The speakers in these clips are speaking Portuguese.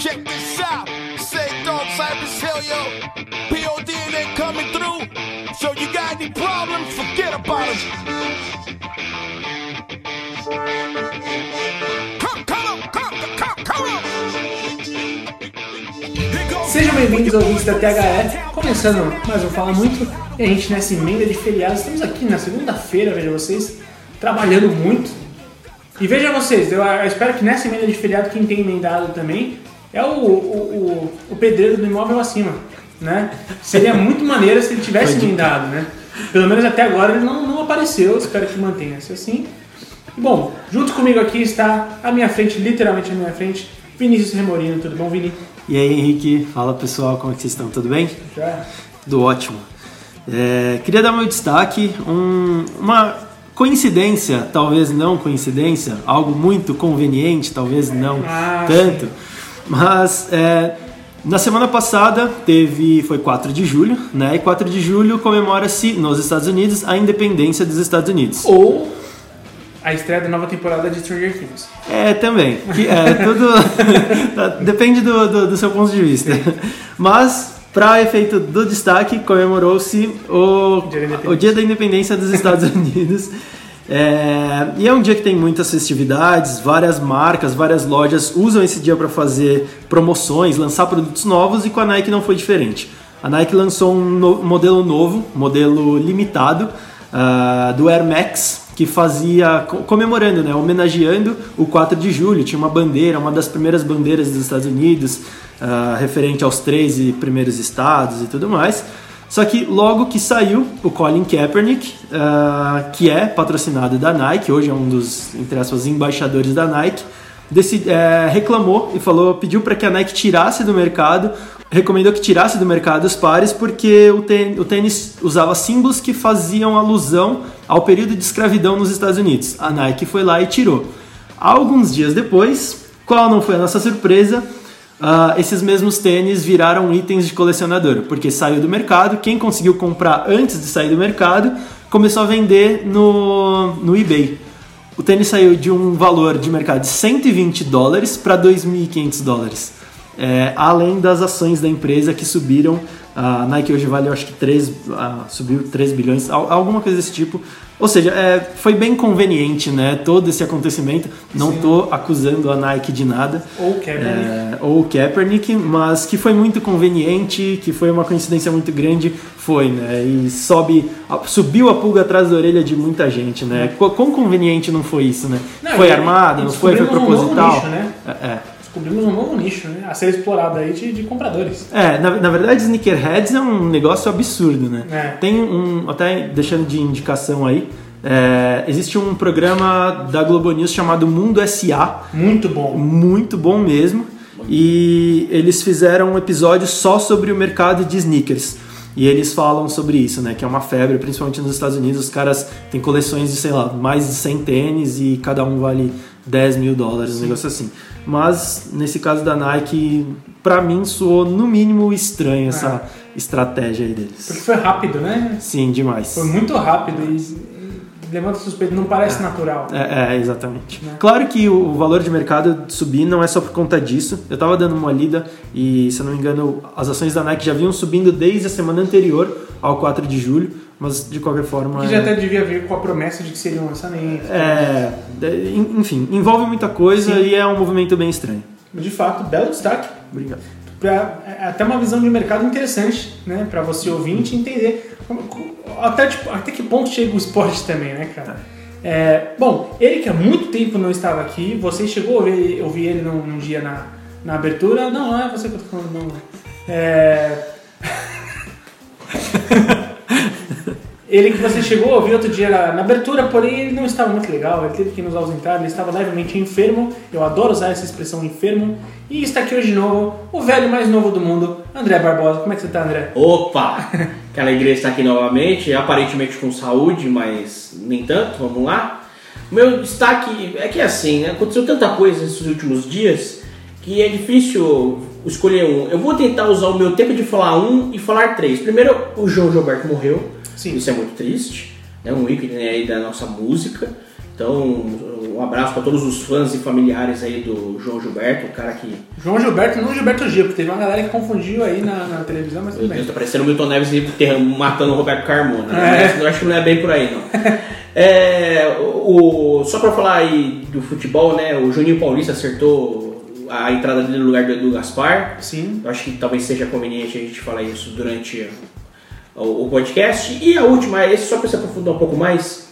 check this out. Say dog Cypress Hill, yo. POD and they coming through. So you got any problems? Forget about goes Sejam bem-vindos ouvintes da THE, começando mais um Fala Muito, e a gente nessa emenda de feriado, estamos aqui na segunda-feira, veja vocês, trabalhando muito. E veja vocês, eu espero que nessa emenda de feriado quem tem emendado também é o, o, o, o pedreiro do imóvel acima, né? Seria muito maneiro se ele tivesse emendado, né? Pelo menos até agora ele não, não apareceu, espero que mantenha-se assim. Bom, junto comigo aqui está à minha frente, literalmente à minha frente, Vinícius Remorino, tudo bom, Vini? E aí, Henrique, fala pessoal, como é que vocês estão? Tudo bem? Já? Tudo ótimo. É, queria dar meu destaque, um- uma coincidência, talvez não coincidência, algo muito conveniente, talvez não Ah, tanto, mas é, na semana passada teve, foi 4 de julho, né? E 4 de julho comemora-se nos Estados Unidos a independência dos Estados Unidos. Ou a estreia da nova temporada de Stranger Things. É, também. Que é tudo. Depende do, do, do seu ponto de vista. Mas, para efeito do destaque, comemorou-se o, o Dia da Independência dos Estados Unidos. É, e é um dia que tem muitas festividades, várias marcas, várias lojas usam esse dia para fazer promoções, lançar produtos novos e com a Nike não foi diferente. A Nike lançou um no- modelo novo, modelo limitado, ah, do Air Max, que fazia, co- comemorando, né, homenageando o 4 de julho. Tinha uma bandeira, uma das primeiras bandeiras dos Estados Unidos, ah, referente aos 13 primeiros estados e tudo mais. Só que logo que saiu, o Colin Kaepernick, ah, que é patrocinado da Nike, hoje é um dos, entre aspas, embaixadores da Nike, decid- eh, reclamou e falou, pediu para que a Nike tirasse do mercado, recomendou que tirasse do mercado os pares porque o tê- o tênis usava símbolos que faziam alusão ao período de escravidão nos Estados Unidos. A Nike foi lá e tirou. Alguns dias depois, qual não foi a nossa surpresa? Ah, esses mesmos tênis viraram itens de colecionador, porque saiu do mercado. Quem conseguiu comprar antes de sair do mercado começou a vender no, no eBay. O tênis saiu de um valor de mercado de 120 dólares para 2.500 dólares. É, além das ações da empresa que subiram. A Nike hoje vale, eu acho que 3, ah, subiu 3 bilhões, al- alguma coisa desse tipo. Ou seja, é, foi bem conveniente né, todo esse acontecimento. Não estou acusando a Nike de nada. Ou Kaepernick. É, ou o Kaepernick, mas que foi muito conveniente, que foi uma coincidência muito grande, foi, né? E sobe, subiu a pulga atrás da orelha de muita gente, né? Qu- Quão conveniente não foi isso, né? Não, foi armado, não foi, foi descobrimos um novo proposital. nicho, né? É, é. Descobrimos um novo nicho, né? A ser explorado aí de, de compradores. É, na, na verdade, sneakerheads é um negócio absurdo, né? É. Tem um, até deixando de indicação aí, é, existe um programa da Globo News chamado Mundo SA, Muito bom. muito bom mesmo. E eles fizeram um episódio só sobre o mercado de sneakers. E eles falam sobre isso, né? Que é uma febre, principalmente nos Estados Unidos. Os caras têm coleções de, sei lá, mais de 100 tênis e cada um vale 10 mil dólares, um negócio assim. Mas nesse caso da Nike, pra mim soou no mínimo estranho essa estratégia aí deles. Porque foi rápido, né? Sim, demais. Foi muito rápido e levanta suspeito, não parece natural. É, é, exatamente. Claro que o valor de mercado subir não é só por conta disso. Eu tava dando uma lida e, se eu não me engano, as ações da Nike já vinham subindo desde a semana anterior ao 4 de julho, mas de qualquer forma. Que é- já até devia vir com a promessa de que seria um lançamento. é, é, en- enfim, envolve muita coisa Sim. e é um movimento bem estranho. De fato, belo destaque. Obrigado. Pra, é até uma visão de mercado interessante, né? Pra você ouvinte entender até, tipo, até que ponto chega o esporte também, né, cara? É, bom, ele que há muito tempo não estava aqui, você chegou a ouvir, ouvir ele num, num dia na, na abertura? Não, não é você que eu tô falando, não. É... Ele que você chegou a ouvir outro dia na, abertura, porém ele não estava muito legal, ele teve que nos ausentar, ele estava levemente enfermo, eu adoro usar essa expressão enfermo, e está aqui hoje de novo o velho mais novo do mundo, André Barbosa. Como é que você tá, André? Opa! Que alegria estar aqui novamente, aparentemente com saúde, mas nem tanto, vamos lá. Meu destaque é que assim, né, aconteceu tanta coisa nesses últimos dias que é difícil escolher um. Eu vou tentar usar o meu tempo de falar um e falar três. Primeiro, o João Gilberto morreu. Sim. Isso é muito triste. É um ícone aí da nossa música. Então, um abraço para todos os fãs e familiares aí do João Gilberto, o cara que. João Gilberto, não Gilberto Gil, porque teve uma galera que confundiu aí na, na televisão, mas tudo bem. tá parecendo o Milton Neves matando o Roberto Carmona. né? É. Mas eu acho que não é bem por aí, não. É, o, só pra falar aí do futebol, né? O Juninho Paulista acertou a entrada dele no lugar do Edu Gaspar. Sim. Eu acho que talvez seja conveniente a gente falar isso durante o, o podcast. E a última, esse só pra se aprofundar um pouco mais,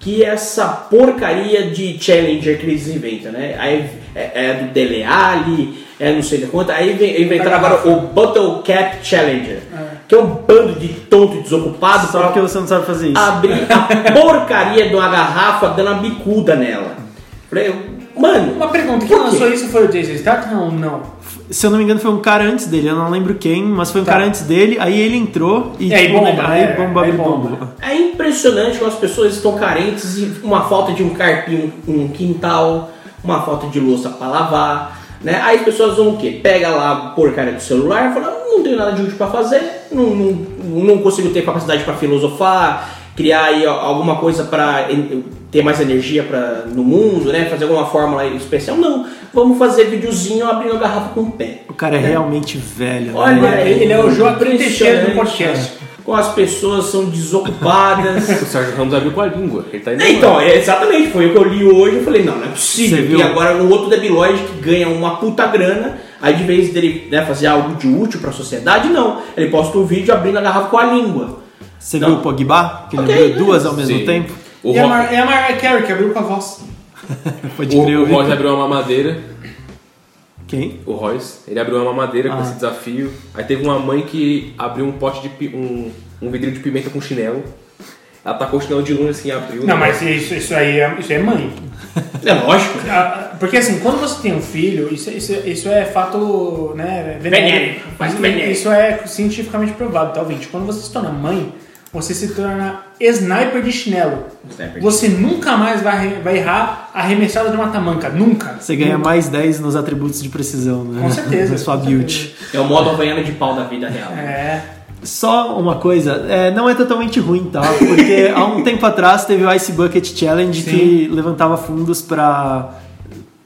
que é essa porcaria de Challenger que eles inventam, né? Aí é, é do Dele Alli, é não sei de quanto. Aí vem- inventaram agora o Bottle Cap Challenger, que é um bando de tonto desocupado Só pra porque você não sabe fazer isso. abrir a porcaria de uma garrafa dando uma bicuda nela. Falei, mano, Uma pergunta, quem lançou isso foi o Jason Statham ou não? Se eu não me engano, foi um cara antes dele, eu não lembro quem, mas foi um Tá. cara antes dele, aí ele entrou e. Aí tipo, bomba, aí é, bomba, bomba. bomba. É impressionante como as pessoas estão carentes e uma falta de um carpinho, um quintal, uma falta de louça para lavar, né? Aí as pessoas vão o quê? Pega lá a porcaria do celular e fala, não tenho nada de útil para fazer, não, não, não consigo ter capacidade para filosofar, criar aí alguma coisa para ter mais energia pra, no mundo, né? Fazer alguma fórmula especial. Não, vamos fazer videozinho abrindo a garrafa com o pé. O cara é realmente velho. né? Olha, Ele- ele é o Joaquim Teixeira do podcast. né? Como as pessoas são desocupadas. O Sérgio Ramos abriu com a língua. Ele tá indo É, Então, é exatamente, foi o que eu li hoje. Eu falei, não, não é Você possível. viu? E agora no outro debilóide que ganha uma puta grana, aí de vez dele né, fazer algo de útil pra sociedade, não. Ele posta um vídeo abrindo a garrafa com a língua. Você Não. viu o Pogba? Que ele Ok, abriu duas ao mesmo Sim. tempo? O, E a, Ro- Mar é a Mariah Carey que abriu com a voz. Pode o, crer, o vi. Royce abriu uma mamadeira. Quem? O Royce, ele abriu uma mamadeira com Ah. esse desafio. Aí teve uma mãe que abriu um pote de pi- um, um vidrinho de pimenta com chinelo. Ela tacou o chinelo de luna assim, abriu. Não, mas isso, isso aí é, isso é mãe. É lógico. Porque assim, quando você tem um filho, isso, isso, isso é fato né, Venérico, Isso, venérico. isso é cientificamente provado, tá, ouvinte? Quando você se torna mãe, você se torna sniper de chinelo. Sniper de Você nunca mais vai, vai errar a arremessada de uma tamanca. Nunca. Você ganha Nunca. mais 10 nos atributos de precisão, né? Com certeza. Na sua com build. É o modo havaiano de pau da vida real. É. Só uma coisa, é, não é totalmente ruim, tá? Porque há um tempo atrás teve o Ice Bucket Challenge Sim. que levantava fundos para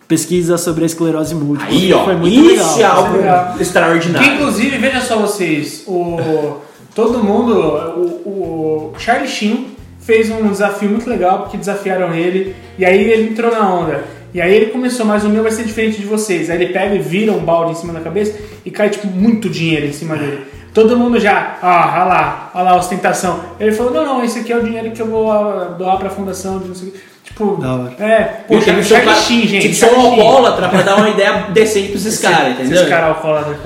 pesquisa sobre a esclerose múltipla. Aí, ó, Foi muito isso legal. é algo legal. Que extraordinário. inclusive, veja só vocês, o, todo mundo, o, o Charlie Sheen fez um desafio muito legal, porque desafiaram ele, e aí ele entrou na onda. E aí ele começou, mas o meu vai ser diferente de vocês. Aí ele pega e vira um balde em cima da cabeça e cai, tipo, muito dinheiro em cima dele. Todo mundo já, ah, olha lá, olha lá a ostentação. Ele falou, não, não, esse aqui é o dinheiro que eu vou ah, doar pra fundação de não sei o quê. Tipo, Da hora. é, poxa, que um Charlie Sheen, gente. Que ser um alcoólatra pra dar uma ideia decente pra esses caras, entendeu? Esses caras alcoólatras.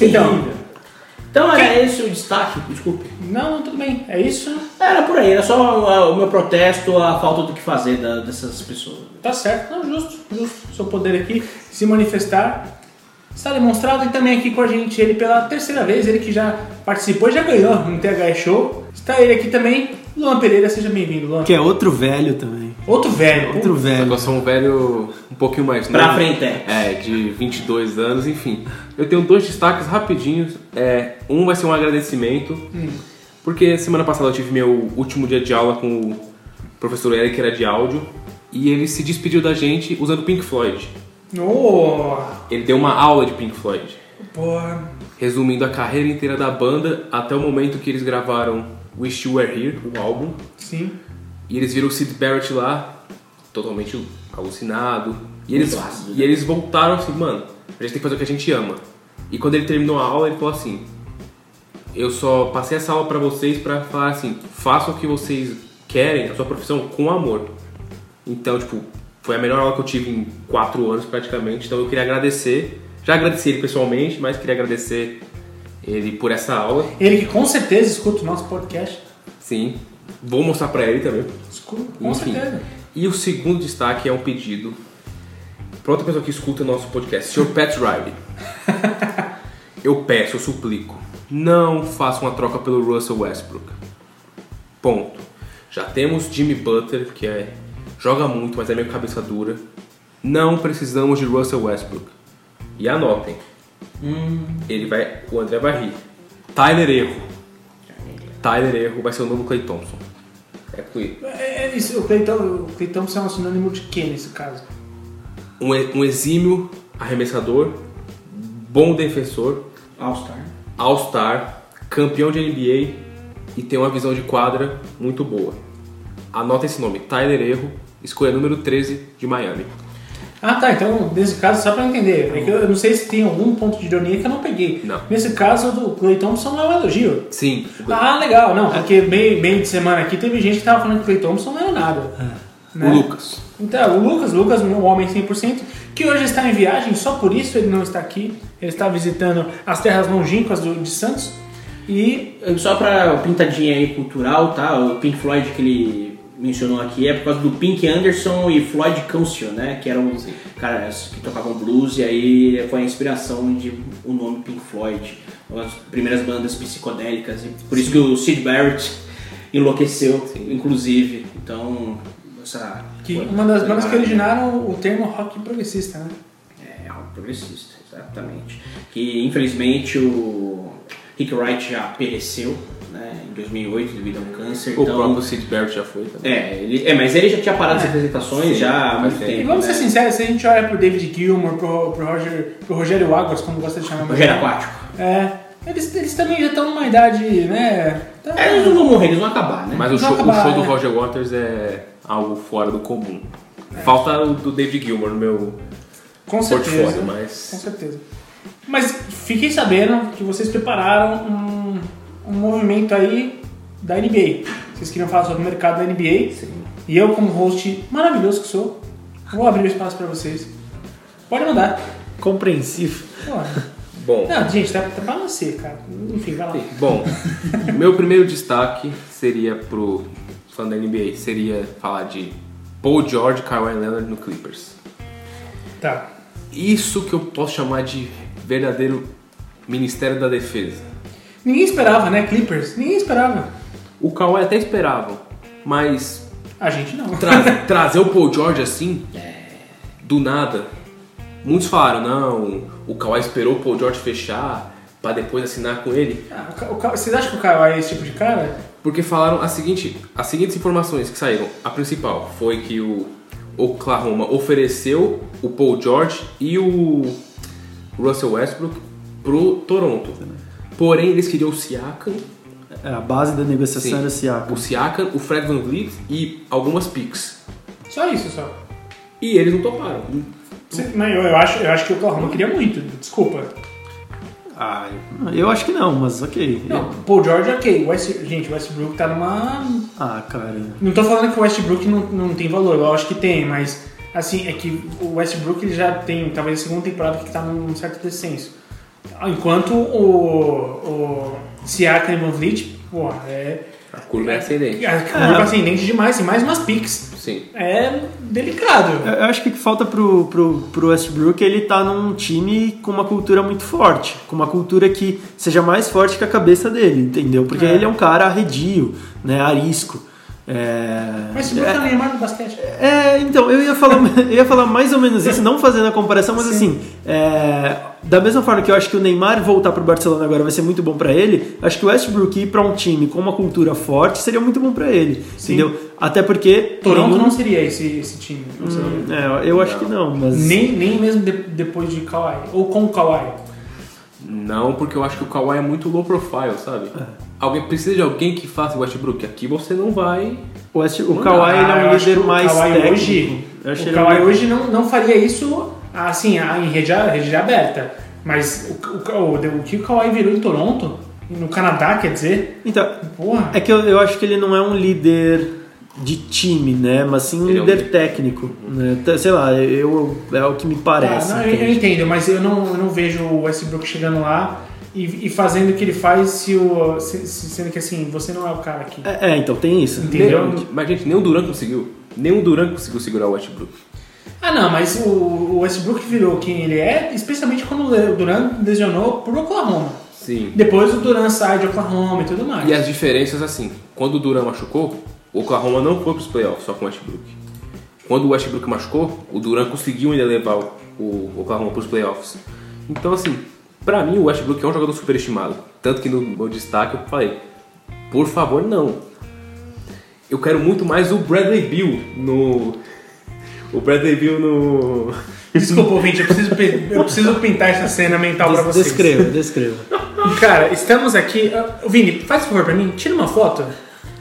Então. Então era esse o destaque, desculpe. não, não, tudo bem. É isso. Era por aí, era só ah, o meu protesto, a falta do que fazer da- dessas pessoas. Tá certo. Não, justo, justo. Seu poder aqui se manifestar está demonstrado e também aqui com a gente, ele pela terceira vez, ele que já participou e já ganhou no TH Show. Está ele aqui também, Luan Pereira, seja bem-vindo, Luan. Que é outro velho também. Outro velho. Outro Só que velho. eu sou um velho um pouquinho mais Pra novo. frente, é. É, de 22 anos, enfim. Eu tenho dois destaques rapidinhos. É, um vai ser um agradecimento, porque semana passada eu tive meu último dia de aula com o professor Eric, que era de áudio, e ele se despediu da gente usando Pink Floyd. Oh, Ele deu uma aula de Pink Floyd, porra. resumindo a carreira inteira da banda até o momento que eles gravaram Wish You Were Here, o álbum, Sim. e eles viram o Sid Barrett lá, totalmente alucinado. E eles, ácido, né? e eles voltaram assim, mano, a gente tem que fazer o que a gente ama. E quando ele terminou a aula, ele falou assim: Eu só passei essa aula pra vocês pra falar assim, façam o que vocês querem, a sua profissão, com amor. Então, tipo, foi a melhor aula que eu tive em quatro anos praticamente. Então eu queria agradecer. Já agradeci ele pessoalmente, mas queria agradecer ele por essa aula. Ele que com certeza escuta o nosso podcast. Sim. Vou mostrar pra ele também. Escuta, com Enfim. certeza. E o segundo destaque é um pedido para outra pessoa que escuta o nosso podcast, Sr. Pat Riley. eu peço, eu suplico, não faça uma troca pelo Russell Westbrook. Ponto. Já temos Jimmy Butler, que é joga muito, mas é meio cabeça dura. Não precisamos de Russell Westbrook. E anotem. Ele vai, o André vai rir. Tyler Erro. Tyler Erro vai ser o novo Clay Thompson. É Clay. É, é isso, o Clay o Clay Thompson é um sinônimo de quê nesse caso? Um, um exímio arremessador, bom defensor, All-Star. All-Star, campeão de NBA e tem uma visão de quadra muito boa. Anota esse nome, Tyler Erro, escolha número 13 de Miami. Ah, tá. Então, nesse caso, só pra entender, é que eu não sei se tem algum ponto de ironia que eu não peguei. Não. Nesse caso, do Clay Thompson não é um elogio. Sim, Ah, legal. Não, porque bem, bem de semana aqui teve gente que tava falando que o Clay Thompson não era nada. né? o Lucas. Então, o Lucas, Lucas, um homem 100%, que hoje está em viagem, só por isso ele não está aqui. Ele está visitando as terras longínquas do, de Santos. E Só pra pintadinha aí cultural, tá? O Pink Floyd que ele mencionou aqui é por causa do Pink Anderson e Floyd Council, né? Que eram os caras que tocavam blues e aí foi a inspiração de o nome Pink Floyd. As primeiras bandas psicodélicas. E por isso que o Sid Barrett enlouqueceu, inclusive. Então, essa... que uma das bandas que originaram o termo rock progressista, né? É, algo progressista, exatamente. Que infelizmente o Rick Wright já pereceu né, em 2008 devido a um câncer. O então, próprio Sid Barrett já foi também. é, ele, é, mas ele já tinha parado as apresentações sim, já há muito tempo. E vamos né? ser sinceros, se a gente olha pro David Gilmour, pro, pro, Roger, pro Rogério Águas, como gosta de chamar Rogério Aquático. É, eles, eles também já estão numa idade, né? tá- É, eles não vão morrer, eles vão acabar, né? Mas o show, o acabar, show do né? Roger Waters é algo fora do comum. Falta o do David Gilmour no meu com certeza. portfólio, Com mas certeza. Mas fiquei sabendo que vocês prepararam um, um movimento aí da NBA. Vocês queriam falar sobre o mercado da NBA. E eu, como host maravilhoso que sou, vou abrir o espaço pra vocês. Pode mandar. Compreensivo. Bom. Não, gente, tá, tá pra nascer, cara. Enfim, vai lá. Bom, meu primeiro destaque seria pro fã da NBA, seria falar de Paul George e Kawhi Leonard no Clippers. Tá. Isso que eu posso chamar de verdadeiro Ministério da Defesa. Ninguém esperava, né, Clippers? Ninguém esperava. O Kawhi até esperava, mas A gente não. tra- trazer o Paul George assim, do nada. Muitos falaram, não, o Kawhi esperou o Paul George fechar pra depois assinar com ele. Ah, o o Vocês acham que o Kawhi é esse tipo de cara? Porque falaram a seguinte, as seguintes informações que saíram. A principal foi que o Oklahoma ofereceu o Paul George e o Russell Westbrook pro Toronto. Porém, eles queriam o Siakam, É, a base da negociação Sim. era o Siakam. o Siakam, o Fred Van Vliet e algumas picks. Só isso, só. E eles não toparam. Mas eu, eu acho, eu acho que o Oklahoma queria muito, desculpa. Ah, eu acho que não, mas ok. Não, Paul George, ok. West, gente, o Westbrook tá numa. Ah, cara. Não tô falando que o Westbrook não, não tem valor, eu acho que tem, mas assim, é que o Westbrook ele já tem, talvez a segunda temporada que tá num certo descenso. Enquanto o, o Siakam e Van Vliet, pô, é. A curva é ascendente. É curva ascendente demais, e mais umas picks. Sim. É delicado. Eu eu acho que o que falta pro, pro, pro Westbrook é ele tá num time com uma cultura muito forte, com uma cultura que seja mais forte que a cabeça dele, entendeu? Porque É. ele é um cara arredio, né, arisco. É, O Westbrook é, o Neymar do basquete. é, então, eu ia, falar, eu ia falar mais ou menos isso, não fazendo a comparação, mas assim, é, da mesma forma que eu acho que o Neymar voltar pro Barcelona agora vai ser muito bom pra ele, acho que o Westbrook ir pra um time com uma cultura forte seria muito bom pra ele, Sim. entendeu? Até porque... Toronto nenhum- não seria esse, esse time. não seria. É, eu acho que não, mas... Nem, nem mesmo de- depois de Kawhi. Ou com o Kawhi. Não, porque eu acho que o Kawhi é muito low profile, sabe? Alguém precisa de alguém que faça o Westbrook. Aqui você não vai. O, West, o Não Kawhi ele Ah, é eu um líder mais Kawhi técnico. Hoje, o Kawhi muito- hoje não, não faria isso assim, em rede, rede aberta. Mas o, o, o, o que o Kawhi virou em Toronto, no Canadá, quer dizer, Então, porra. é que eu, eu acho que ele não é um líder de time, né? Mas sim um Ele é um líder líder. técnico. Né? Tá, Sei lá, eu, é o que me parece. Tá, não, eu, eu entendo, mas eu não, eu não vejo o Westbrook chegando lá e, e fazendo o que ele faz, se o, se- se- sendo que assim, você não é o cara aqui. É, é, então tem isso. Entendeu? Nem- mas, gente, nem o Duran conseguiu. Nem o Duran conseguiu segurar o Westbrook. Ah, não, mas o, o Westbrook virou quem ele é, especialmente quando o Durant lesionou pro Oklahoma. Sim. Depois o Durant sai de Oklahoma e tudo mais. E as diferenças, assim, quando o Duran machucou, o Oklahoma não foi pros playoffs só com o Westbrook. Quando o Westbrook machucou, o Duran conseguiu ainda levar o, o Oklahoma pros playoffs. Então, assim, pra mim o Westbrook é um jogador superestimado. Tanto que no meu destaque eu falei, por favor, não. eu quero muito mais o Bradley Bill no. O Bradley Bill no. Desculpa, ouvinte, eu preciso, eu preciso pintar essa cena mental pra Des- vocês. Descreva, descreva. Cara, estamos aqui. ah, Vini, faz favor pra mim, tira uma foto.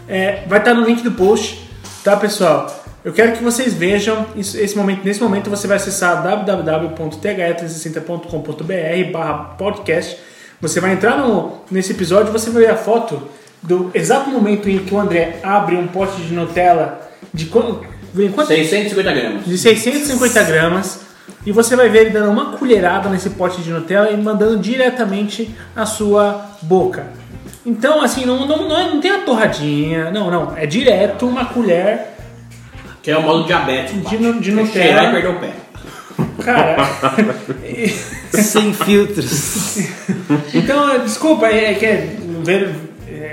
É, vai estar no link do post, tá, pessoal? Eu quero que vocês vejam esse momento. Nesse momento você vai acessar www.the360.com.br barra podcast. Você vai entrar no, nesse episódio e você vai ver a foto do exato momento em que o André abre um pote de Nutella de quanto? quanto 650 gramas. de 650 gramas e você vai ver ele dando uma colherada nesse pote de Nutella e mandando diretamente na sua boca. Então, assim, não, não, não, é- não tem a torradinha, não, não. É direto uma colher Que é o modo diabético. De nu- de É Nutella. Cheirar e perder o pé. Cara. Sem filtros. então, desculpa, é, é que é, ver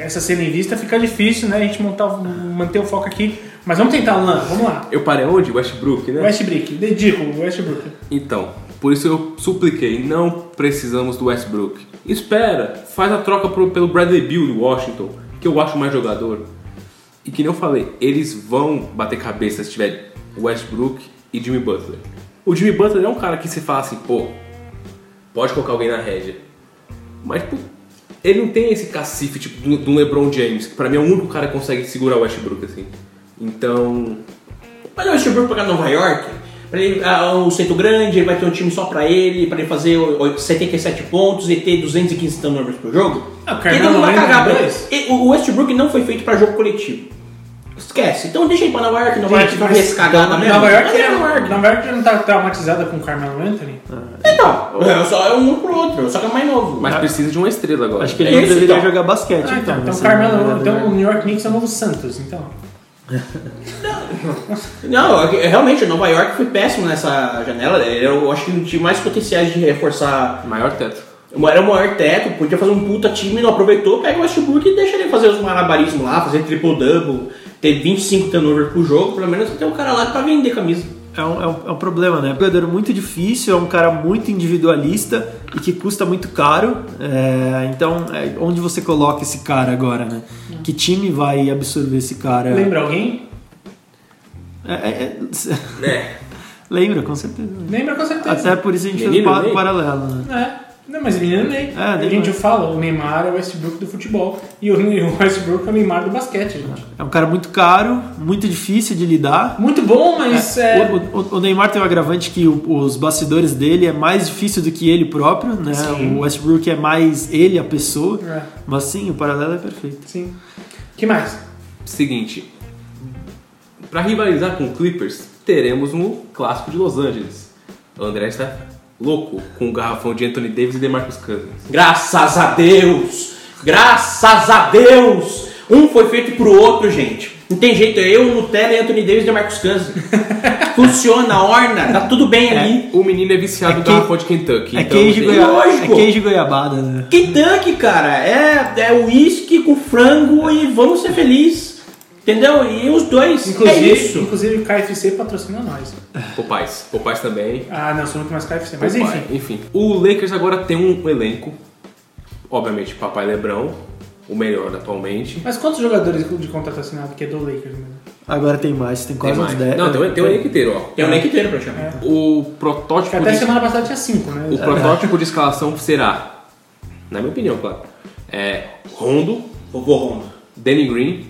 essa cena em vista fica difícil, né? A gente montar, manter o foco aqui. Mas vamos tentar, Luan, vamos lá. Eu parei onde? Westbrook, né? Westbrook, dedico, Westbrook. Então, por isso eu supliquei, não precisamos do Westbrook. Espera, faz a troca pro- pelo Bradley Bill do Washington, que eu acho mais jogador. E que nem eu falei, eles vão bater cabeça se tiver Westbrook e Jimmy Butler. O Jimmy Butler é um cara que se fala assim, pô, pode colocar alguém na rédea. Mas, pô, ele não tem esse cacife tipo do, do LeBron James, que pra mim é o único cara que consegue segurar o Westbrook assim. Então, Mas o Westbrook pra Nova York, pra ele, ah, um centro grande, ele vai ter um time só pra ele, pra ele fazer o- 77 pontos e ter 215 turnovers por jogo. Ah, o ele não vai cagar pra dois. ele. O Westbrook não foi feito pra jogo coletivo. Esquece. Então deixa ele pra Nova York, Nova York vai ver esse cagada mesmo. Nova York, é é, Nova York. Nova York já não tá traumatizada com o Carmelo Anthony? Então, é só é um pro outro, só que é mais novo. mas precisa de uma estrela agora. Acho que ele É não isso, deveria então. jogar basquete, Ah, então, então. então, Carmelo, então o New York Knicks é o novo Santos, então. Não, é realmente, o Nova York foi péssimo nessa janela. Eu acho que o time mais potenciais de reforçar. Maior teto. Era o maior teto, podia fazer um puta time, não aproveitou, pega o Westbrook e deixa ele fazer os malabarismos lá, fazer triple-double, ter 25 turnovers por jogo, pelo menos ter um cara lá pra vender camisa. É um, é, um, é um problema, né? É um jogador muito difícil, é um cara muito individualista e que custa muito caro. É, então, é, onde você coloca esse cara agora, né? Que time vai absorver esse cara? Lembra alguém? É, é, é- É. lembra, com certeza. Lembra com certeza. Até por isso a gente fez Menino o pa- Ney? paralelo, né? É. Não, mas menino Ney. Ah, a Neymar. gente fala, o Neymar é o Westbrook do futebol. E o, Westbrook é o Neymar do basquete, gente. É um cara muito caro, muito difícil de lidar. Muito bom, mas é... O, o- o Neymar tem um agravante que o- os bastidores dele é mais difícil do que ele próprio, né? Sim. O Westbrook é mais ele, a pessoa. É, Mas sim, o paralelo é perfeito. sim. que mais? Seguinte, pra rivalizar com o Clippers, teremos um clássico de Los Angeles. O André está louco com o garrafão de Anthony Davis e DeMarcus Cousins. Graças a Deus! Graças a Deus! Um foi feito pro outro, gente. Não tem jeito, é eu, Nutella e Anthony Davis e Marcos Cousins. Funciona, orna, tá tudo bem ali. O menino é viciado É no que- garrafão de Kentucky. É então queijo, goia... lógico. é queijo goiabada, né? Kentucky, cara, é, é uísque com frango e vamos ser felizes. Entendeu? E os dois. é Inclusive, isso. inclusive o KFC patrocina nós. Popais. Popais também. Ah, não, sou muito mais KFC. Mas Popeye. enfim. enfim. O Lakers agora tem um elenco. Obviamente, Papai Lebrão, o melhor atualmente. Mas quantos jogadores de contrato assinado que é do Lakers mesmo? Agora tem mais, tem Tem quase uns mais. 10. Não, tem, um- tem um elenco inteiro, ó. Tem o elenco inteiro praticamente. É. O protótipo até de... semana passada tinha cinco, né? O protótipo de escalação será, na minha opinião, claro, é Rondo, Vovô Rondo. Danny Green,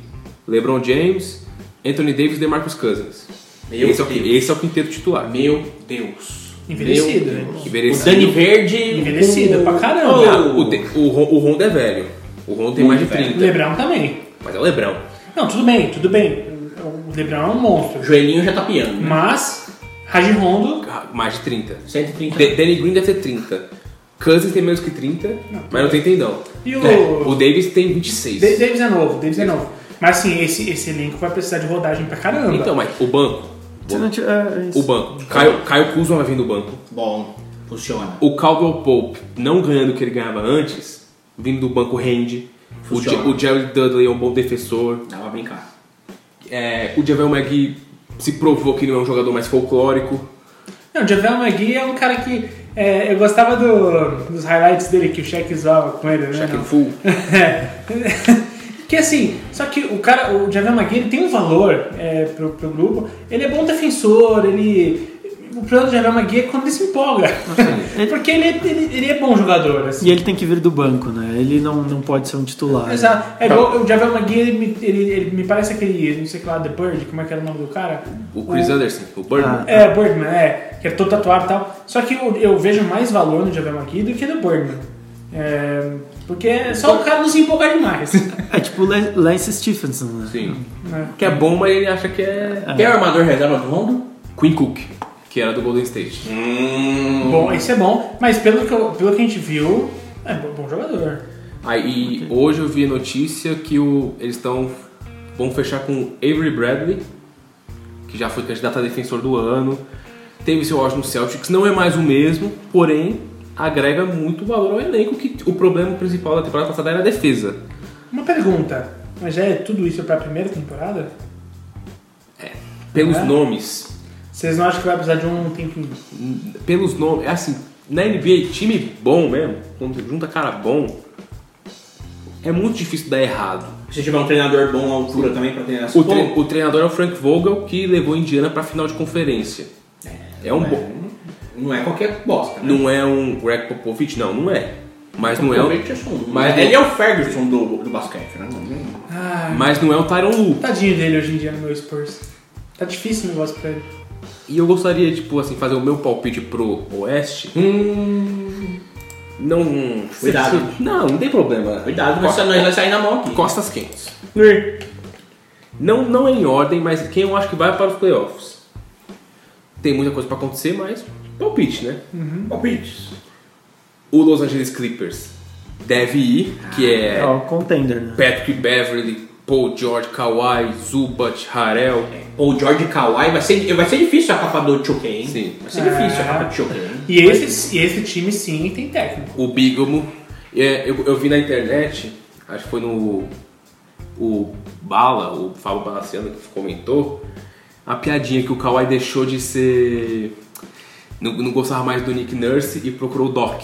LeBron James, Anthony Davis e DeMarcus Cousins. Meu esse, é o, Deus. esse é o quinteto titular. Meu Deus. Envelhecido, Meu né? Deus. Envelhecido. O Dani Verde. Envelhecido com- pra caramba. Oh, o, De- o, o Rondo é velho. O Rondo tem mais de Muito velho. 30. Lebrão também. Mas é o Lebrão. Não, tudo bem, tudo bem. O Lebrão é um monstro. O joelhinho já tá piando. né? Mas, Raji Rondo, Mais de 30. 130. De- Danny Green deve ter 30. Cousins tem menos que 30, mas não tem tendão. E o- É, o Davis tem 26. Da- Davis é novo, Davis é novo. Mas assim, esse, esse elenco vai precisar de rodagem pra caramba. Então, mas o banco. Se não tiver- é isso. O banco. Caio, Caio Kuzma vai vir do banco. Bom, funciona. O Caldwell Pope, não ganhando o que ele ganhava antes, vindo do banco rende. O, Funciona. Je- o Jerry Dudley é um bom defensor. Dá pra brincar. É, o Javel McGee se provou que não é um jogador mais folclórico. Não, o Javel McGee é um cara que. é, eu gostava do- dos highlights dele que o Shaq usava com ele, né? Shaq full. Que assim, só que o cara, o Javier Magui, ele tem um valor é, pro, pro grupo. Ele é bom defensor, ele. O problema do Javier Magui é quando ele se empolga. Porque ele, é- ele, ele é bom jogador. Assim. E ele tem que vir do banco, né? Ele não, não pode ser um titular. Exato. É igual o Javier Magui, ele, me- ele, ele me parece aquele, não sei o que lá, The Bird, como é que era o nome do cara? O Chris Anderson, o Birdman. Ah. É, Birdman, é, que é todo tatuado e tal. Só que eu, eu vejo mais valor no Javier Magui do que no Birdman. É, porque é só o cara não se empolgar demais. É tipo o Lan- Lance Stephenson, né? Sim. É. Que é bom, mas ele acha que é. Quem é o armador reserva do Rondo? Queen Cook, que era do Golden State. Bom, isso é bom, mas pelo que, eu- pelo que a gente viu, é bom, bom jogador. Aí hoje eu vi a notícia que o, eles estão. vão fechar com Avery Bradley, que já foi candidato a defensor do ano. Teve seu auge no Celtics, não é mais o mesmo, porém agrega muito valor ao elenco, que o problema principal da temporada passada era a defesa. Uma pergunta, mas já é tudo isso pra primeira temporada? Pelos É? nomes, Vocês não acham que vai precisar de um tempinho? pelos nomes, é assim, na NBA, time bom mesmo, quando junta cara bom, é muito difícil dar errado. Se tiver um treinador bom à altura também pra treinar essa O, tre- o treinador é o Frank Vogel, que levou a Indiana pra final de conferência. É um bom. Não é qualquer bosta. Né? Não é um Greg Popovich, não, não é. Mas não é, o- é um- mas ele não- é o Ferguson do, do basquete, né? Ah, mas não é o Tyron Lu. tadinho dele hoje em dia no meu Spurs. Tá difícil o negócio pra ele. E eu gostaria, tipo assim, fazer o meu palpite pro Oeste. Não. Cuidado. Não, não tem problema. Cuidado, nós, nós vai sair na mão aqui. Costas quentes. Não, não é em ordem, mas quem eu acho que vai para os playoffs. Tem muita coisa pra acontecer, mas palpite, né? Palpites. O Los Angeles Clippers deve ir, que É é o contender, né? Patrick Beverly, Paul George, Kawhi, Zubat, Harrell. O George Kawhi vai ser, vai ser difícil a capa do Choke, hein? Sim. Vai ser difícil a Ah. capa do Choke, hein? E esse, e esse time sim tem técnico. o Bigamo. É, eu, eu vi na internet, acho que foi no. O Bala, o Fábio Balaciano que comentou, a piadinha que o Kawhi deixou de ser. Não, não gostava mais do Nick Nurse e procurou o Doc.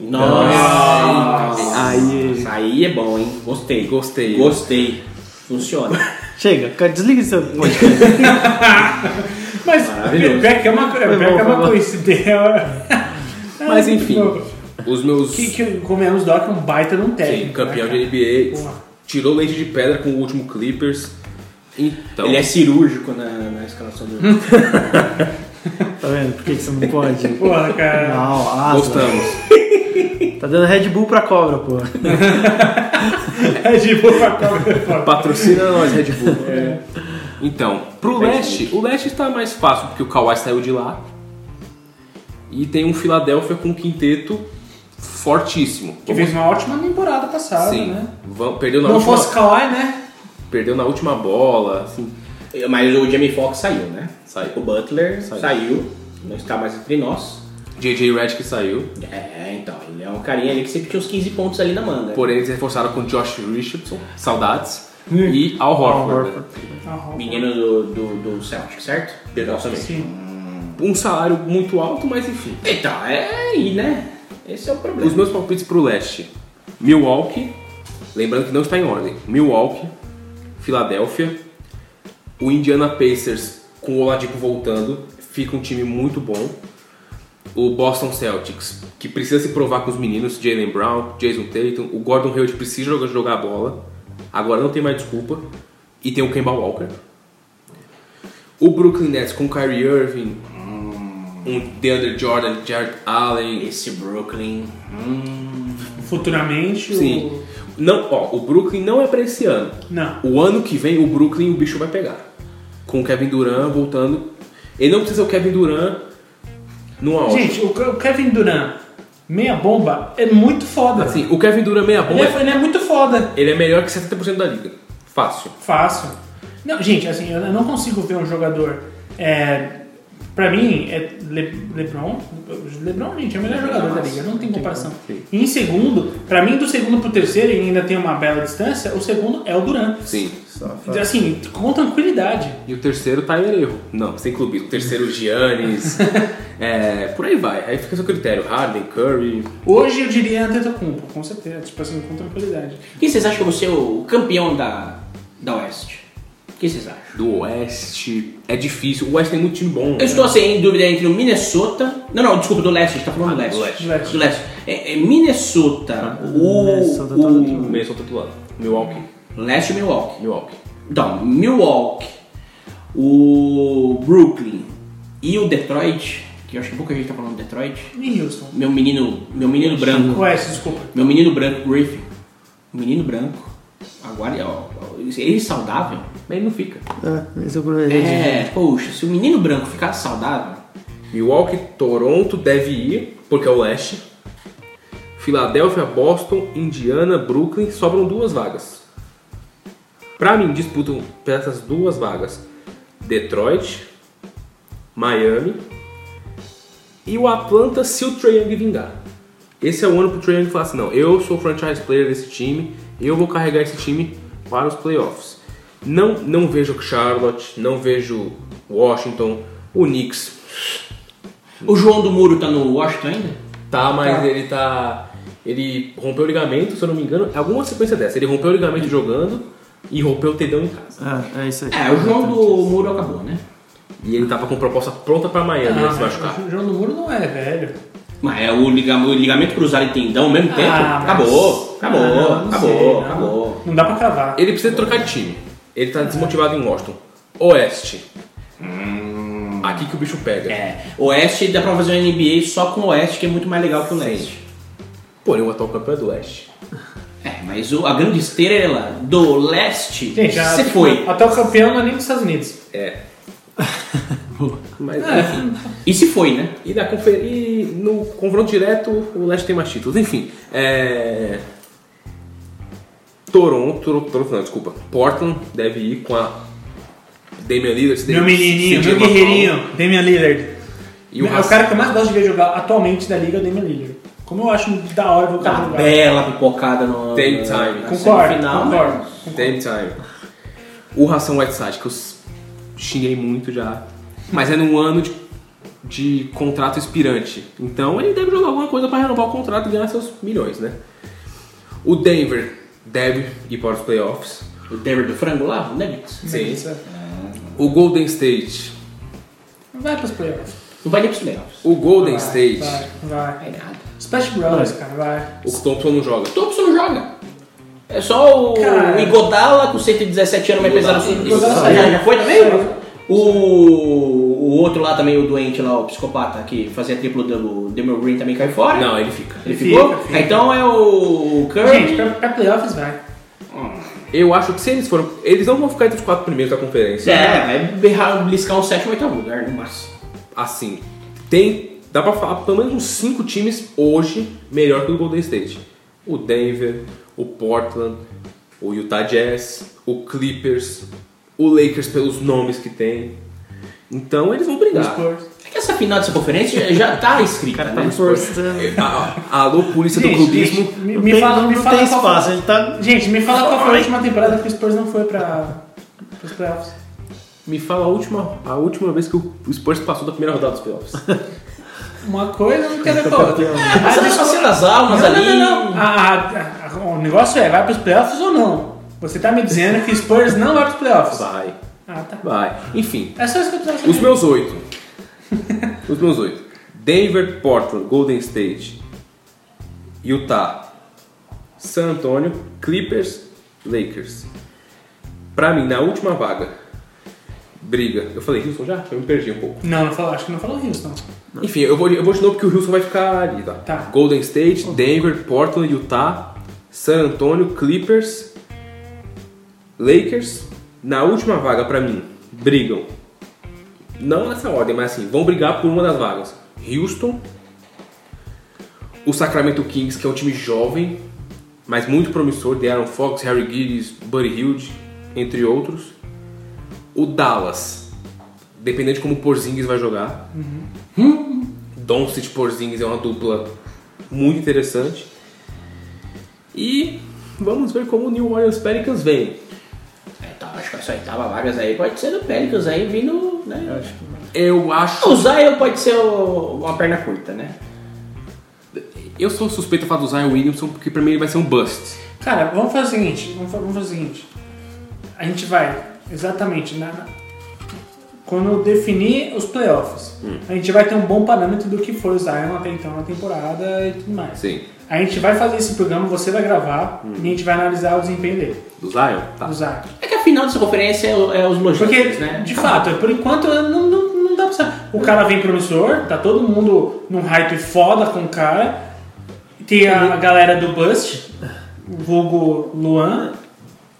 Nossa! Aí- Isso aí é bom, hein? Gostei. Gostei. Gostei. Funciona. Chega, desliga esse podcast. Mas pior que é uma, pior que é uma coincidência. Mas enfim, os meus. Que, que convenhamos, Doc é um baita de um técnico. Sim, campeão né, de NBA. Porra. Tirou leite de pedra com o último Clippers. Então. Ele é cirúrgico na, na escalação do. Tá vendo? Por que, que você não pode? Porra, cara. Não, asa. Gostamos. Tá dando Red Bull pra cobra, pô. É tipo pra cobra. Patrocina nós, Red Bull. Então, pro leste, o leste está mais fácil porque o Kawhi saiu de lá. E tem um Philadelphia com um quinteto fortíssimo. Que fez uma ótima temporada passada, Sim. né? Perdeu na Não última, fosse Kawhi, né? perdeu na última bola, assim. Mas o Jamie Foxx saiu, né? Saiu. O Butler Saiu. saiu. Não está mais entre nós. JJ Redick saiu. É, então. Ele é um carinha ali que sempre tinha uns 15 pontos ali na manga. Porém, eles reforçaram com Josh Richardson, saudades, e Al Horford. né? Ah, Menino do, do, do Celtic, certo? Exatamente. Sim. Um salário muito alto, mas enfim. Então, é aí, né? Esse é o problema. Os meus palpites pro leste: Milwaukee, lembrando que não está em ordem. Milwaukee, Filadélfia, o Indiana Pacers com o Oladipo voltando, fica um time muito bom. O Boston Celtics, que precisa se provar com os meninos, Jalen Brown, Jason Tatum, o Gordon Hayward precisa jogar, jogar a bola. Agora não tem mais desculpa. E tem o Kemba Walker. O Brooklyn Nets com Kyrie Irving, um DeAndre Jordan, Jared Allen, Esse Brooklyn. Hum, Futuramente, Sim. o... Não, ó, o Brooklyn não é pra esse ano. Não. O ano que vem o Brooklyn o bicho vai pegar. Com o Kevin Durant voltando. Ele não precisa o Kevin Durant numa hora. Gente, o Kevin Durant, meia bomba, é muito foda. Assim, o Kevin Durant meia ele, bomba, é, ele é muito foda. ele é melhor que 70% da liga. Fácil. Fácil. Não, gente, assim, eu não consigo ver um jogador é, Pra mim, é Le- LeBron. LeBron, gente, é o melhor jogador da liga, não tem comparação. E em segundo, pra mim, do segundo pro terceiro, e ainda tem uma bela distância, o segundo é o Durant. Sim. Assim, com tranquilidade. E o terceiro tá em erro. Não, sem clubismo. O terceiro, o Giannis. é, por aí vai. Aí fica a seu critério. Harden, Curry. Hoje eu diria Antetokounmpo, com certeza, tipo assim, com tranquilidade. Quem vocês acham que vai ser o campeão da, da Oeste? O que vocês acham? Do Oeste. É difícil. O Oeste tem muito time bom. Eu estou assim, em dúvida entre o Minnesota. Não, não, desculpa, do leste, a gente tá falando do leste. do leste. Do leste. Do leste. É, é Minnesota, o. Minnesota tá o O Minnesota do lado. Milwaukee. leste e Milwaukee. Milwaukee. Então, Milwaukee, o Brooklyn e o Detroit, que eu acho que pouca gente tá falando de Detroit. E Houston. Meu menino, meu menino branco, Oeste, desculpa. meu menino branco, Griffin, menino branco. Agora, ó, ele é saudável. Mas ele não fica. É, esse é o problema. É, poxa, se o menino branco ficar saudável, Milwaukee, Toronto deve ir, porque é o leste. Filadélfia, Boston, Indiana, Brooklyn, sobram duas vagas. Pra mim, disputam essas duas vagas Detroit, Miami e o Atlanta se o Trae Young vingar. Esse é o ano pro Trae Young falar assim, não, eu sou o franchise player desse time, eu vou carregar esse time para os playoffs. Não, não vejo Charlotte, não vejo Washington, o Knicks o João do Muro tá no Washington ainda? Tá, mas Tá. ele tá. Ele rompeu o ligamento, se eu não me engano, é alguma sequência dessa. Ele rompeu o ligamento jogando e rompeu o tendão em casa. É, é isso aí. É, o João do Muro acabou, né? E ele tava com proposta pronta pra Miami antes de se machucar. o João do Muro não é velho. Mas é o ligamento, o ligamento cruzado e tendão ao mesmo tempo? Ah, mas- acabou, acabou, Ah, não, não acabou, sei, não. acabou. Não dá pra cravar. Ele precisa trocar de time. Ele tá desmotivado em Washington. Oeste. Aqui que o bicho pega. É, Oeste dá pra fazer uma NBA só com o Oeste, que é muito mais legal que o Leste. Porém, o atual campeão é do Leste. É, mas o- a grande estrela do Leste, Gente, a- você foi. Até o campeão não é nem dos Estados Unidos. É. Mas, É. enfim. E se foi, né? E, na confer... e no confronto direto, o Leste tem mais títulos. Enfim, é... Toronto, Toronto, não, desculpa. Portland deve ir com a Damian Lillard. Meu menininho, meu guerreirinho, Damian Lillard. E o é o cara que eu mais gosto de ver jogar atualmente da liga é o Damian Lillard. Como eu acho da hora ver o cara Tá jogar. bela pipocada no. Tem time. na Concordo, semifinal, concordo. mas- Tem time. O Ração Whiteside, que eu xinguei muito já. Mas é num ano de, de contrato expirante. Então ele deve jogar alguma coisa pra renovar o contrato e ganhar seus milhões, né? O Denver deve ir para os playoffs. O Denver do frango lá, o Nuggets. Sim. O Golden State. Vai pros playoffs. Não vai nem pros playoffs. O Golden Vai, State. Vai, vai. Vai nada. Splash Brothers, cara, vai. O Thompson não joga. Thompson não joga. É só o, Cara. o Igodala com 117 anos, mais pesado. assim. Já, já foi também? O, o outro lá também, o doente lá, o psicopata, que fazia triplo do Demon Green também caiu fora. Não, ele fica. Ele Fica, ficou? fica. Ah, Então é o Curry. Gente, pra, pra playoffs vai. Eu acho que se eles forem. Eles não vão ficar entre os quatro primeiros da conferência. É, vai berrar, bliscar um sétimo ou oitavo lugar, no máximo. Assim, tem. Dá pra falar pelo menos uns cinco times hoje melhor que o Golden State. O Denver, o Portland, o Utah Jazz, o Clippers, o Lakers pelos nomes que tem. Então eles vão Os brigar. Spurs. É que essa final dessa conferência já tá escrita, Tá né? forçando. A- a- Alô, polícia do Gente, clubismo. gente, me, Não me tem, fala, me tem fala qual espaço, tá. Gente, me fala qual foi a última temporada que o Spurs não foi pra, pros playoffs. Me fala a última, a última vez que o Spurs passou da primeira rodada dos playoffs. Uma coisa não quer ver com a outra. Mas só das almas Não, ali. não, não, não. A- a- a- o negócio é, vai pros playoffs ou não? Você tá me dizendo que Spurs não vai pros playoffs. Vai, Ah, tá. vai. Enfim, É só isso que eu precisava Os saber. meus oito. Os meus oito. Denver, Portland, Golden State, Utah, San Antonio, Clippers, Lakers. Pra mim, na última vaga, briga. Eu falei Houston já? Eu me perdi um pouco. Não, não falou, acho que não falou Houston. Enfim, eu vou, eu vou de novo porque o Houston vai ficar ali, tá? Tá. Golden State, Denver, Portland, Utah, San Antonio, Clippers, Lakers. Na última vaga, pra mim, brigam. Não nessa ordem, mas assim, vão brigar por uma das vagas. Houston, o Sacramento Kings, que é um time jovem, mas muito promissor, de Aaron Fox, Harry Giddens, Buddy Hilde, entre outros. O Dallas, dependendo de como o Porzingis vai jogar. Uhum. Doncic e Porzingis é uma dupla muito interessante. E vamos ver como o New Orleans Pelicans vem. Tá, acho que essa oitava vagas aí pode ser do Pelicans aí vindo, né? Eu acho. O Zion pode ser o- uma perna curta, né? Eu sou suspeito de falar do Zion Williamson porque pra mim ele vai ser um bust. Cara, vamos fazer o seguinte, vamos fa- vamos fazer o seguinte. A gente vai exatamente na, na- quando eu definir os playoffs, Hum. a gente vai ter um bom parâmetro do que foi o Zion até então na temporada e tudo mais. Sim. A gente vai fazer esse programa, você vai gravar Hum. e a gente vai analisar o desempenho dele, Do Zion? Tá. do Zion. É que a final dessa conferência é, é os Porque, Angeles, né? de fato, por enquanto não, não, não dá pra saber. O cara vem promissor, tá todo mundo num hype foda com o cara. Tem a galera do Bust, o vulgo Luan.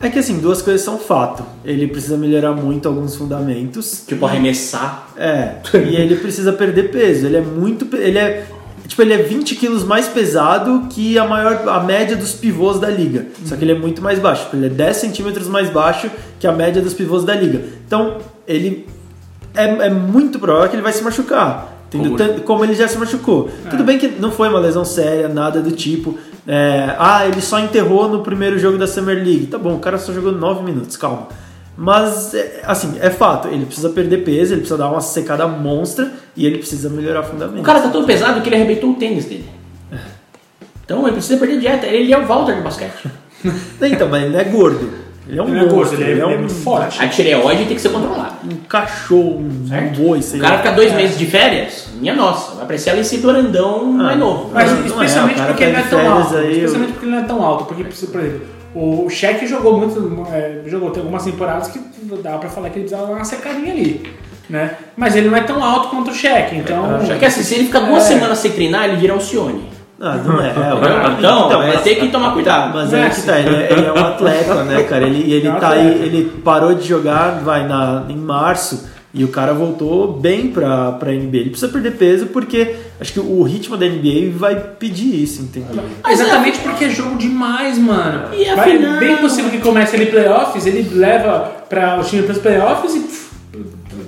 É que assim, duas coisas são fato. Ele precisa melhorar muito alguns fundamentos. Tipo, arremessar. É, e ele precisa perder peso. Ele é muito. Ele é. Tipo, ele é 20 quilos mais pesado que a maior a média dos pivôs da liga. Só que ele é muito mais baixo. Tipo, ele é 10 centímetros mais baixo que a média dos pivôs da liga. Então, ele é, é muito provável que ele vai se machucar. Entendeu? Como- Como ele já se machucou. Tudo bem que não foi uma lesão séria, nada do tipo. É, ah, ele só enterrou no primeiro jogo da Summer League. Tá bom, o cara só jogou 9 minutos, calma. Mas, é, assim, é fato, ele precisa perder peso, ele precisa dar uma secada monstra e ele precisa melhorar fundamentos. O cara tá tão pesado que ele arrebentou o tênis dele. Então ele precisa perder dieta. Ele é o Walter do basquete. Então, mas ele não é gordo. Ele é um Ele é gordo, ele é, ele é é um, muito forte. A tireoide tem que ser controlada. um cachorro, um, um boi, sei O cara fica dois meses de férias, minha nossa, vai parecer Alice Brandão mais novo. Mas Não, não é, especialmente o cara porque ele não é tá de tão alto. aí, especialmente porque ele não é tão alto. Porque, por exemplo, o Shaq jogou muito. é, jogou, tem algumas temporadas que dá pra falar que ele precisava dar uma secadinha ali. Né? Mas ele não é tão alto quanto o Shaq, então. Só que assim, se ele ficar duas É. semanas sem treinar, ele vira Alcione. Ah, não é. é, Então, então, vai ter que tomar cuidado. Mas é que tá, ele é, ele é um atleta, né, cara? Ele, ele É um tá aí, ele parou de jogar, vai na, em março, e o cara voltou bem pra, pra NBA. Ele precisa perder peso porque acho que o ritmo da NBA vai pedir isso, entendeu? Exatamente porque é jogo demais, mano. E Vai afinal- bem possível que comece ele playoffs, ele leva para o time pros playoffs e pff,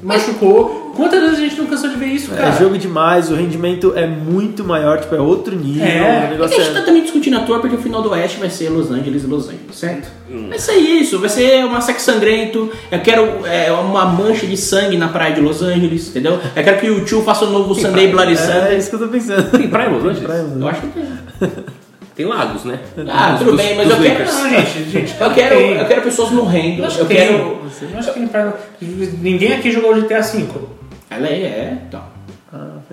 machucou. Quantas vezes a gente não cansou de ver isso, cara? É jogo demais, o rendimento é muito maior, tipo, é outro nível. É. o É que a negócio gente tá também discutindo à toa porque o final do Oeste vai ser Los Angeles e Los Angeles. Certo. Vai ser isso, vai ser um sexo sangrento. Eu quero é, uma mancha de sangue na praia de Los Angeles, entendeu? Eu quero que o tio faça o novo Sunday Bloody é, Sunday. isso que eu tô pensando. Tem praia em Los Angeles? Praia. Eu acho que tem. Tem lagos, né? Ah, Dos- tudo dos- bem, mas eu quero. Não, gente, gente. Eu quero, tem. eu quero pessoas morrendo. Eu que quero. Eu acho que pra- Ninguém aqui jogou GTA V. Ela é, é, então.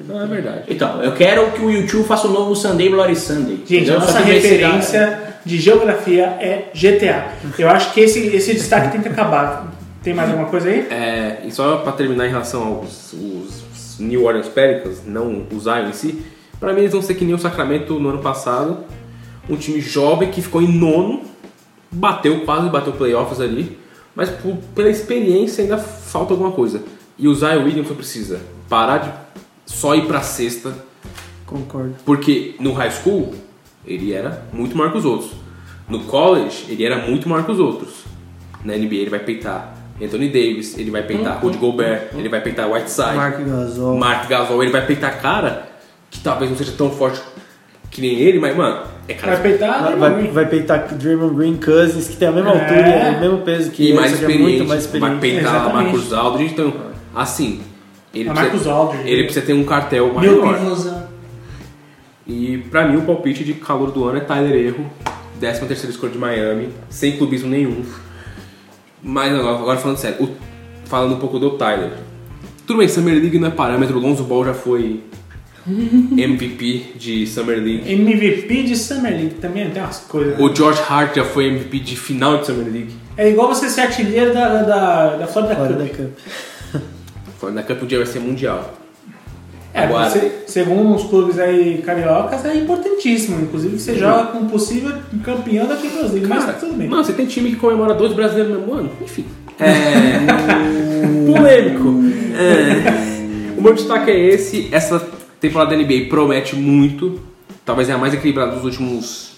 Não, é verdade. Então, eu quero que o YouTube faça o novo Sunday Bloody Sunday. Gente, entendeu? a nossa referência de geografia é GTA. Eu acho que esse, esse destaque tem que acabar. Tem mais alguma coisa aí? É, e só pra terminar em relação aos os New Orleans Pelicans, não o Zion em si, pra mim eles vão ser que nem o Sacramento no ano passado, um time jovem que ficou em nono, bateu, quase bateu playoffs ali, mas por- pela experiência ainda falta alguma coisa. E o Zion Williamson precisa parar de só ir pra sexta, Concordo. porque no high school ele era muito maior que os outros. No college ele era muito maior que os outros. Na NBA ele vai peitar Anthony Davis, ele vai peitar Rudy Gobert, ele vai peitar Whiteside, Mark Gasol. Mark Gasol, ele vai peitar cara que talvez não seja tão forte que nem ele, mas mano, é cara Vai peitar? Vai, vai, vai peitar Draymond Green Cousins, que tem a mesma É. altura, o mesmo peso que e ele, mais que é experiente, muito mais vai experiente. peitar Exatamente. Marcus Aldridge, então assim, ele A precisa, Aldridge. ele precisa ter um cartel Meu maior. E pra mim o palpite de calor do ano é Tyler Erro, 13 terceira escolha de Miami, sem clubismo nenhum. Mas agora, agora falando sério, o- falando um pouco do Tyler. Tudo bem, Summer League não é parâmetro, o Lonzo Ball já foi MVP de Summer League. MVP de Summer League também tem umas coisas. O George Hart já foi MVP de final de Summer League. É igual você ser artilheiro da, da, da Florida Fora Cup. da Cup. Foi na Cup um dia vai ser mundial. É, Agora- você, segundo os clubes aí cariocas, é importantíssimo. Inclusive, você joga com um possível campeão da Champions League. Mas tudo bem. Mano, você tem time que comemora dois brasileiros no mesmo ano? Enfim. É. Polêmico. É. O meu destaque é esse. Essa temporada da NBA promete muito. Talvez é a mais equilibrada dos últimos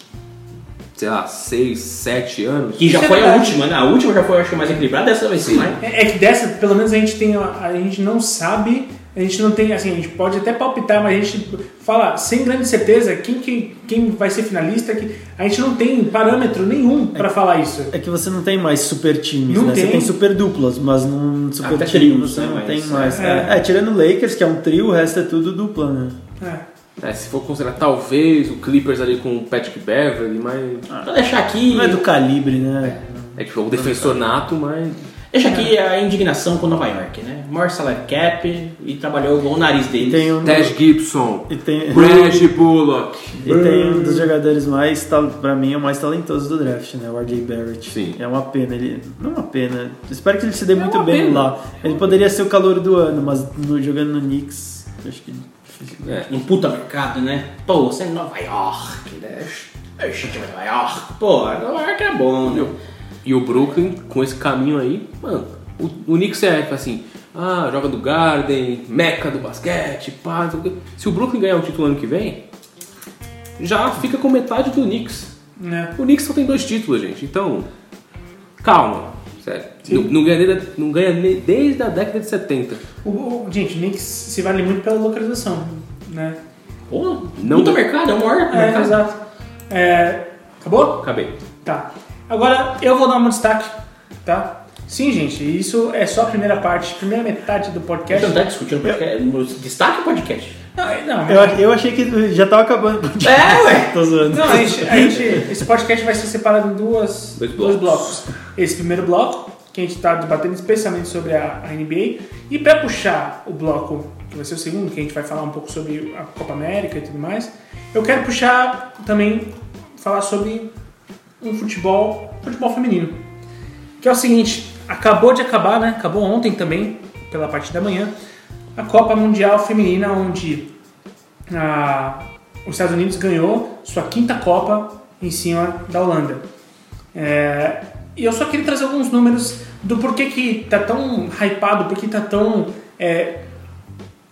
sei lá, 6, 7 anos. Que já Isso é foi a verdade. última, né? A última já foi, acho que, mais equilibrada, dessa vai ser mais. É, é que dessa, pelo menos a gente tem. A, a gente não sabe, a gente não tem. Assim, a gente pode até palpitar, mas a gente fala sem grande certeza quem, que, quem vai ser finalista. Que, a gente não tem parâmetro nenhum pra falar isso. É que você não tem mais super times, Não né? tem. Você tem super duplas, mas num super Até trios, você né? não Mas, tem mais. é. É. é, tirando o Lakers, que é um trio, o resto é tudo dupla, né? É. É, se for considerar talvez o Clippers ali com o Patrick Beverly, mas. Vou deixar aqui. Não é do calibre, né? É tipo o defensor nato, mas. Deixa aqui a indignação com Nova York, né? Maior salary cap e trabalhou igual o nariz E deles. tem um, Ted Gibson, e tem, Brad Bullock. e tem um dos jogadores mais, pra mim, é o mais talentoso do draft, né? O RJ Barrett. Sim. É uma pena, ele. Não é uma pena. Espero que ele se dê muito uma bem pena. lá. Ele poderia ser o calor do ano, mas no- jogando no Knicks, acho que. É. Um puta mercado, né? Pô, você é Nova York, né? Eu vai Nova York. Pô, Nova York é bom, né? E o Brooklyn, com esse caminho aí, mano, o, o Knicks é assim, ah, joga do Garden, meca do basquete, pá. Se o Brooklyn ganhar o título ano que vem, já fica com metade do Knicks. Né? O Knicks só tem dois títulos, gente, então, calma, sério. Não, não ganha, desde, a- não ganha desde a década de 70. O, o- gente, o Knicks se vale muito pela localização. Né? Pô, Não- puta mercado, é o maior É, mercado. exato. É, acabou? Acabei. Tá. Agora eu vou dar um destaque, tá? Sim, gente, isso é só a primeira parte, primeira metade do Você podcast. não tá discutindo podcast, no destaque o podcast. Não, é- não, Eu, eu achei que já tava acabando. É, ué. Tô zoando. Não, a gente, a gente- esse podcast vai ser separado em duas, Dois dois blocos. blocos. Esse primeiro bloco, que a gente está debatendo especialmente sobre a, a NBA, e para puxar o bloco, que vai ser o segundo, que a gente vai falar um pouco sobre a Copa América e tudo mais, eu quero puxar também, falar sobre um futebol, futebol feminino. Que é o seguinte, acabou de acabar, né? Acabou ontem também, pela parte da manhã, a Copa Mundial Feminina, onde a- os Estados Unidos ganhou sua quinta Copa em cima da Holanda. É, e eu só queria trazer alguns números do porquê que tá tão hypado, porquê tá tão é,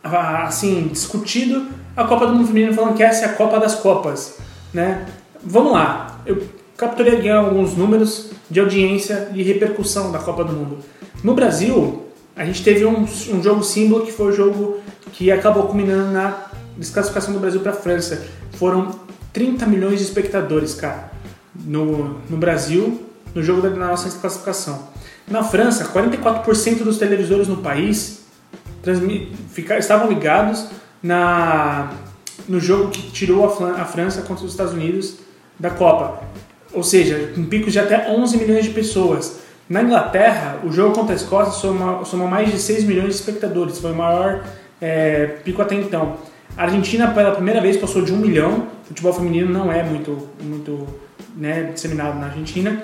assim discutido a Copa do Mundo Feminino, falando que essa é a Copa das Copas, né? Vamos lá, eu capturei aqui alguns números de audiência e repercussão da Copa do Mundo. No Brasil, a gente teve um, um jogo símbolo que foi o jogo que acabou culminando na desclassificação do Brasil para a França. Foram 30 milhões de espectadores, cara, no, no Brasil, no jogo da, nossa desclassificação. Na França, 44% dos televisores no país estavam ligados na, no jogo que tirou a, a França contra os Estados Unidos da Copa. Ou seja, com picos de até 11 milhões de pessoas. Na Inglaterra, o jogo contra a Escócia soma, soma mais de 6 milhões de espectadores. Foi o maior é, pico até então. A Argentina, pela primeira vez, passou de 1 milhão. Futebol feminino não é muito, muito né, disseminado na Argentina.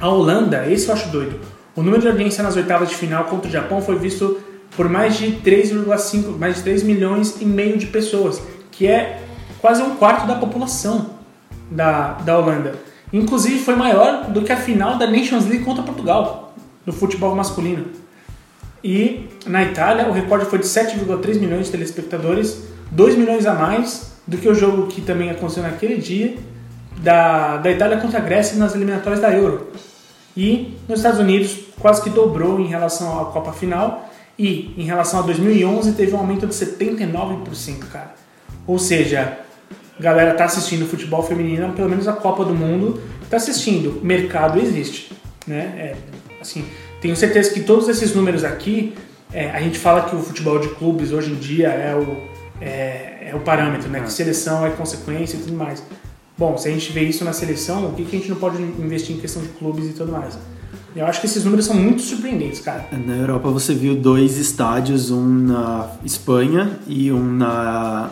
A Holanda, esse eu acho doido. O número de audiência nas oitavas de final contra o Japão foi visto por mais de 3,5, mais de 3 milhões e meio de pessoas, que é quase um quarto da população da, da Holanda. Inclusive foi maior do que a final da Nations League contra Portugal, no futebol masculino. E na Itália o recorde foi de 7,3 milhões de telespectadores, 2 milhões a mais do que o jogo que também aconteceu naquele dia da, da Itália contra a Grécia nas eliminatórias da Euro. E nos Estados Unidos quase que dobrou em relação à Copa Final e em relação a 2011 teve um aumento de 79%, cara. Ou seja, a galera tá assistindo futebol feminino, pelo menos a Copa do Mundo tá assistindo. Mercado existe, né? É, assim, tenho certeza que todos esses números aqui, é, a gente fala que o futebol de clubes hoje em dia é o, é, é o parâmetro, né? Que seleção é consequência e tudo mais. Bom, se a gente vê isso na seleção, o que, que a gente não pode investir em questão de clubes e tudo mais? Eu acho que esses números são muito surpreendentes, cara. Na Europa você viu dois estádios, um na Espanha e um na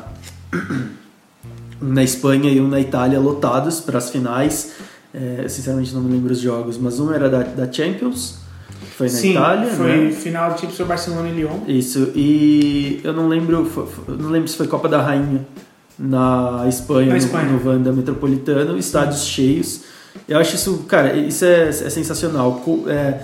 um na Espanha e um na Itália lotados para as finais. É, sinceramente não me lembro os jogos, mas um era da, da Champions, que foi na Sim, Itália, foi né? final tipo sobre Barcelona e Lyon. Isso, e eu não lembro, fo- fo- eu não lembro se foi Copa da Rainha na Espanha, Na no, Espanha. no Wanda Metropolitano, estádios cheios. Eu acho isso, cara, isso é, é sensacional. É,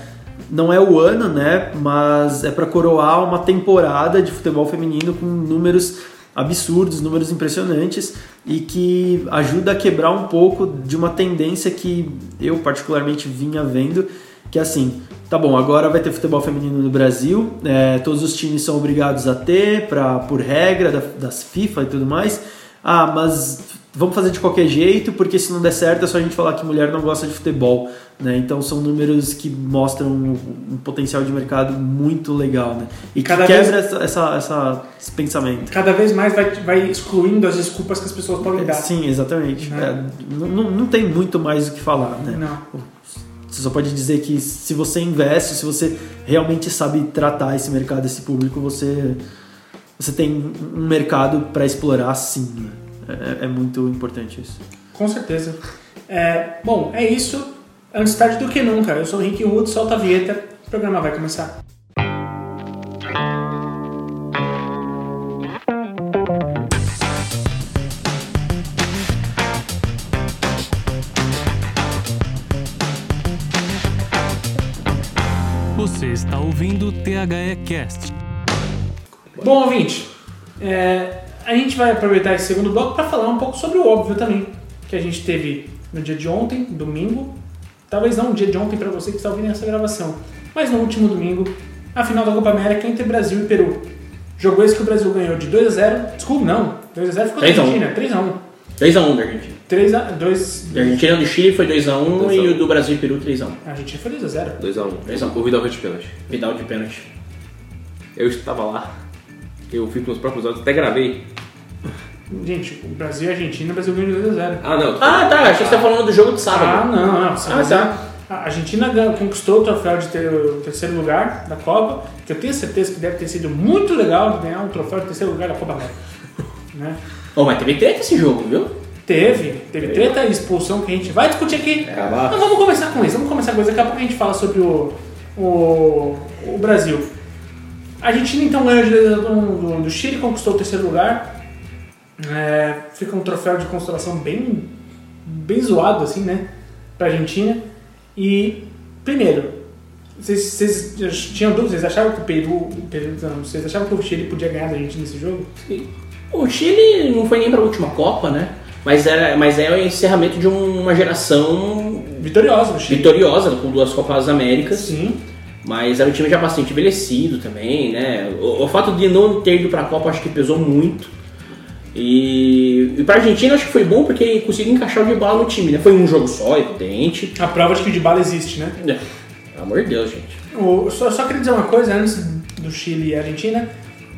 não é o ano, né? Mas é para coroar uma temporada de futebol feminino com números absurdos, números impressionantes e que ajuda a quebrar um pouco de uma tendência que eu particularmente vinha vendo, que é assim, tá bom, agora vai ter futebol feminino no Brasil, é, todos os times são obrigados a ter, pra, por regra da, das FIFA e tudo mais, ah, mas vamos fazer de qualquer jeito, porque se não der certo é só a gente falar que mulher não gosta de futebol. Né? Então são números que mostram um, potencial de mercado muito legal. Né? E Cada que quebra vez- essa, essa, esse pensamento. Cada vez mais vai, vai excluindo as desculpas que as pessoas podem dar. Sim, exatamente. Né? É, não, não- não tem muito mais o que falar. Né? Não. Você só pode dizer que se você investe, se você realmente sabe tratar esse mercado, esse público, você, você tem um mercado para explorar sim. né? É, é muito importante isso. Com certeza. É, bom, é isso. Antes tarde do que nunca. Eu sou o Rick Wood, solta a vinheta. O programa vai começar. Você está ouvindo o THE Cast. Bom, ouvinte, é, a gente vai aproveitar esse segundo bloco para falar um pouco sobre o óbvio também, que a gente teve no dia de ontem, domingo. Talvez não no dia de ontem para você que está ouvindo essa gravação, mas no último domingo, a final da Copa América entre Brasil e Peru. Jogo esse que o Brasil ganhou de 2 a 0 Desculpa, não. 2 a 0 ficou da 3 a 1. Argentina. 3 a 1 2x1 da Argentina. 3 a 2 Da Argentina do Chile foi 2x1 2 a 1. e o do Brasil e Peru 3x1. A Argentina foi 2 a 0 2x1. 2 a 1. O Vidal fez de pênalti. Vidal de pênalti. Eu estava lá. Eu fui com os próprios olhos, até gravei. Gente, o Brasil e a Argentina, o Brasil ganhou de 2 a 0 Ah, não. Ah, tá. Achei que você tá falando do jogo de Ah, sábado. não, não. Você Ah, tá. A Argentina conquistou o troféu de ter o terceiro lugar da Copa, que eu tenho certeza que deve ter sido muito legal ganhar um troféu de terceiro lugar da Copa América. né? Oh, mas teve treta esse jogo, viu? Teve, teve treta e expulsão que a gente vai discutir aqui. Acabar. Mas vamos começar com isso, vamos começar com isso. Daqui a pouco a gente fala sobre o, o, o Brasil. A Argentina então ganhou um do, do Chile, conquistou o terceiro lugar. É, fica um troféu de constelação bem, bem zoado, assim, né? Pra Argentina. E, primeiro, vocês, vocês tinham dúvidas? Vocês achavam que o Peru, o Peru não, vocês achavam que o Chile podia ganhar da Argentina nesse jogo? O Chile não foi nem pra última Copa, né? Mas, era, mas é o encerramento de uma geração Vitoriosa vitoriosa, com duas Copas Américas. Sim. Mas era um time já bastante envelhecido também, né? O, o fato de não ter ido pra Copa acho que pesou muito. E, e pra Argentina acho que foi bom porque conseguiu encaixar o Dybala no time, né? Foi um jogo só, evidente. A prova de que o Dybala existe, né? É, Pelo amor de Deus, gente. O- só, só queria dizer uma coisa, antes do Chile e Argentina,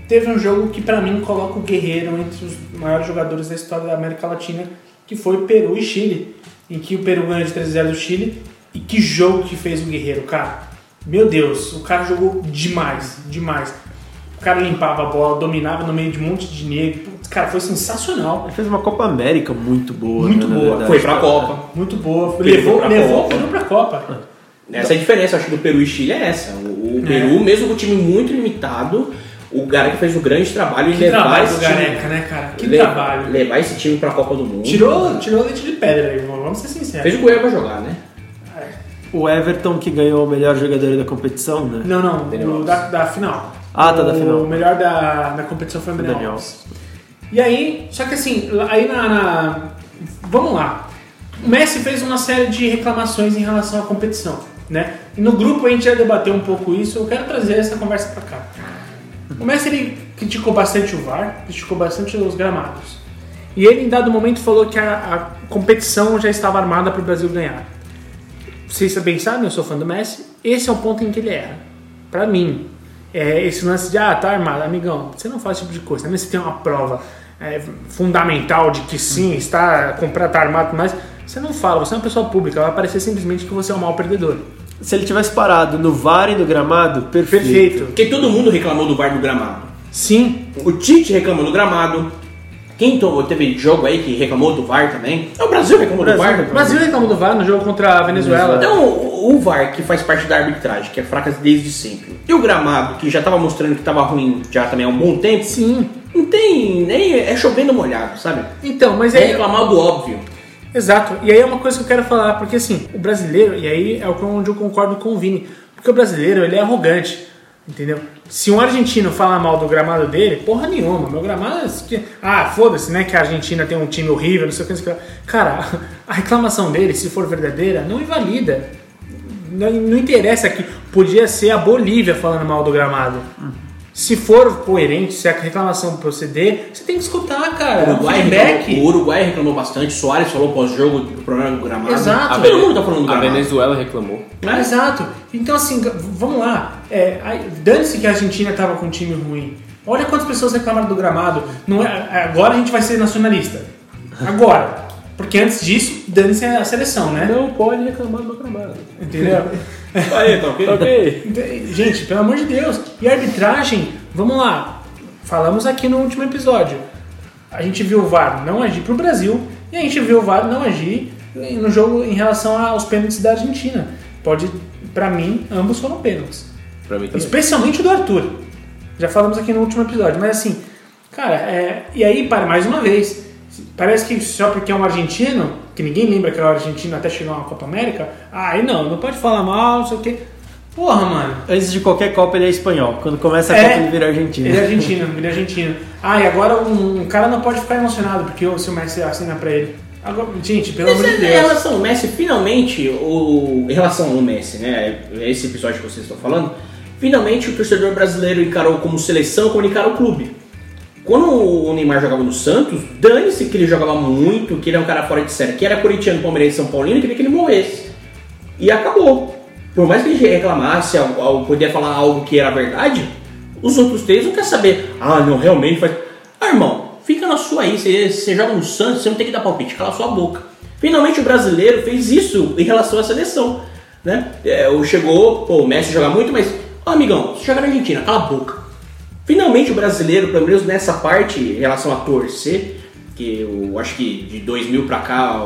teve um jogo que pra mim coloca o Guerreiro entre os maiores jogadores da história da América Latina, que foi Peru e Chile, em que o Peru ganhou de 3 a 0 do Chile, e que jogo que fez o Guerreiro, cara. Meu Deus, o cara jogou demais, demais. O cara limpava a bola, dominava no meio de um monte de negro. Putz, Cara, foi sensacional. Ele fez uma Copa América muito boa. Muito né, boa. verdade. Foi pra Copa. Muito boa. Peru Levou, pra levou o Copa. Peru pra Copa. Essa é a diferença, eu acho, do Peru e Chile é essa. O, o Peru, mesmo com o time muito limitado, o Gareca fez um grande trabalho em Que levar trabalho esse do time. Gareca, né, cara? Que le- trabalho. Levar esse time pra Copa do Mundo. Tirou, tirou leite de pedra aí, vamos ser sinceros. Fez o Cueva jogar, né? O Everton que ganhou o melhor jogador da competição, né? Não, não, o da, da final. Ah, tá, da final. O melhor da, da competição foi o Daniel, Daniel. Alves. E aí, só que assim, aí na, na- Vamos lá. O Messi fez uma série de reclamações em relação à competição, né? E no grupo a gente já debateu um pouco isso, eu quero trazer essa conversa pra cá. O Messi ele criticou bastante o VAR, criticou bastante os gramados. E ele, em dado momento, falou que a, a competição já estava armada para o Brasil ganhar. Vocês bem sabem, eu sou fã do Messi. Esse é o ponto em que ele erra. Pra mim, é esse lance de, ah, tá armado, amigão, você não faz esse tipo de coisa. Também você tem uma prova é, fundamental de que sim, está comprado, tá armado e tudo mais. Você não fala, você é uma pessoa pública, vai parecer simplesmente que você é um mau perdedor. Se ele tivesse parado no VAR e no gramado, perfeito. Perfeito. Porque todo mundo reclamou do VAR do gramado. Sim, O Tite reclamou do gramado. Quem to- teve jogo aí que reclamou do VAR também? É o Brasil que reclamou do VAR. o Brasil reclamou do VAR no jogo contra a Venezuela. Então, o VAR, que faz parte da arbitragem, que é fraca desde sempre, e o gramado, que já estava mostrando que estava ruim já também há um bom tempo, Sim. não tem nem. É chovendo molhado, sabe? Então, mas É aí. reclamar do óbvio. Exato. E aí é uma coisa que eu quero falar, porque assim, o brasileiro, e aí é onde eu concordo com o Vini, porque o brasileiro, ele é arrogante. Entendeu? Se um argentino fala mal do gramado dele, porra nenhuma. Meu gramado é. Ah, foda-se, né? Que a Argentina tem um time horrível, não sei o que. não sei o que. Cara, a reclamação dele, se for verdadeira, não invalida. Não, não interessa que podia ser a Bolívia falando mal do gramado. Se for coerente, se a reclamação proceder, você tem que escutar, cara. O Uruguai, reclamou, o Uruguai reclamou bastante, Soares falou pós-jogo do problema do gramado. Exato. Todo mundo tá falando do A gramado. Venezuela reclamou. Ah, exato. Então, assim, vamos lá. É, Dane-se que a Argentina estava com um time ruim. Olha quantas pessoas reclamaram do gramado. Não é, agora a gente vai ser nacionalista. Agora. Porque antes disso, dane-se a seleção, né? Não pode reclamar do gramado. Entendeu? Aí, tá ok? Ok. Então, Gente, pelo amor de Deus. E a arbitragem, vamos lá. Falamos aqui no último episódio. A gente viu o VAR não agir pro Brasil e a gente viu o VAR não agir no jogo em relação aos pênaltis da Argentina. Pode, pra mim, ambos foram pênaltis. Pra mim também. Especialmente o do Arthur. Já falamos aqui no último episódio. Mas assim, cara, é... e aí, para mais uma vez, parece que só porque é um argentino, que ninguém lembra que é um argentino até chegar uma Copa América, ah, aí não, não pode falar mal, não sei o quê. Porra, mano. Antes de qualquer Copa ele é espanhol. Quando começa a É. Copa ele vira argentino. Ele é argentino, ele é argentino. Ah, e agora um, um cara não pode ficar emocionado porque o seu Messi assina pra ele. Agora, gente, pelo amor de Mas, em Deus. relação ao Messi, finalmente, o, em relação ao Messi, né? Esse episódio que vocês estão falando, finalmente o torcedor brasileiro encarou como seleção, como encarou o clube. Quando o Neymar jogava no Santos, dane-se que ele jogava muito, que ele é um cara fora de série, que era corintiano, palmeirense, São Paulino, queria que ele morresse. E acabou. Por mais que ele reclamasse, ao, ao poder falar algo que era verdade, os outros três não querem saber. Ah, não, realmente faz. Ah, irmão, fica na sua aí. Você, joga no Santos, você não tem que dar palpite, cala sua boca. Finalmente o brasileiro fez isso em relação à seleção. Né? É, chegou, pô, o Messi joga muito, mas, ó, amigão, você joga na Argentina, cala a boca. Finalmente o brasileiro, pelo menos nessa parte, em relação a torcer, que eu acho que de 2000 pra cá,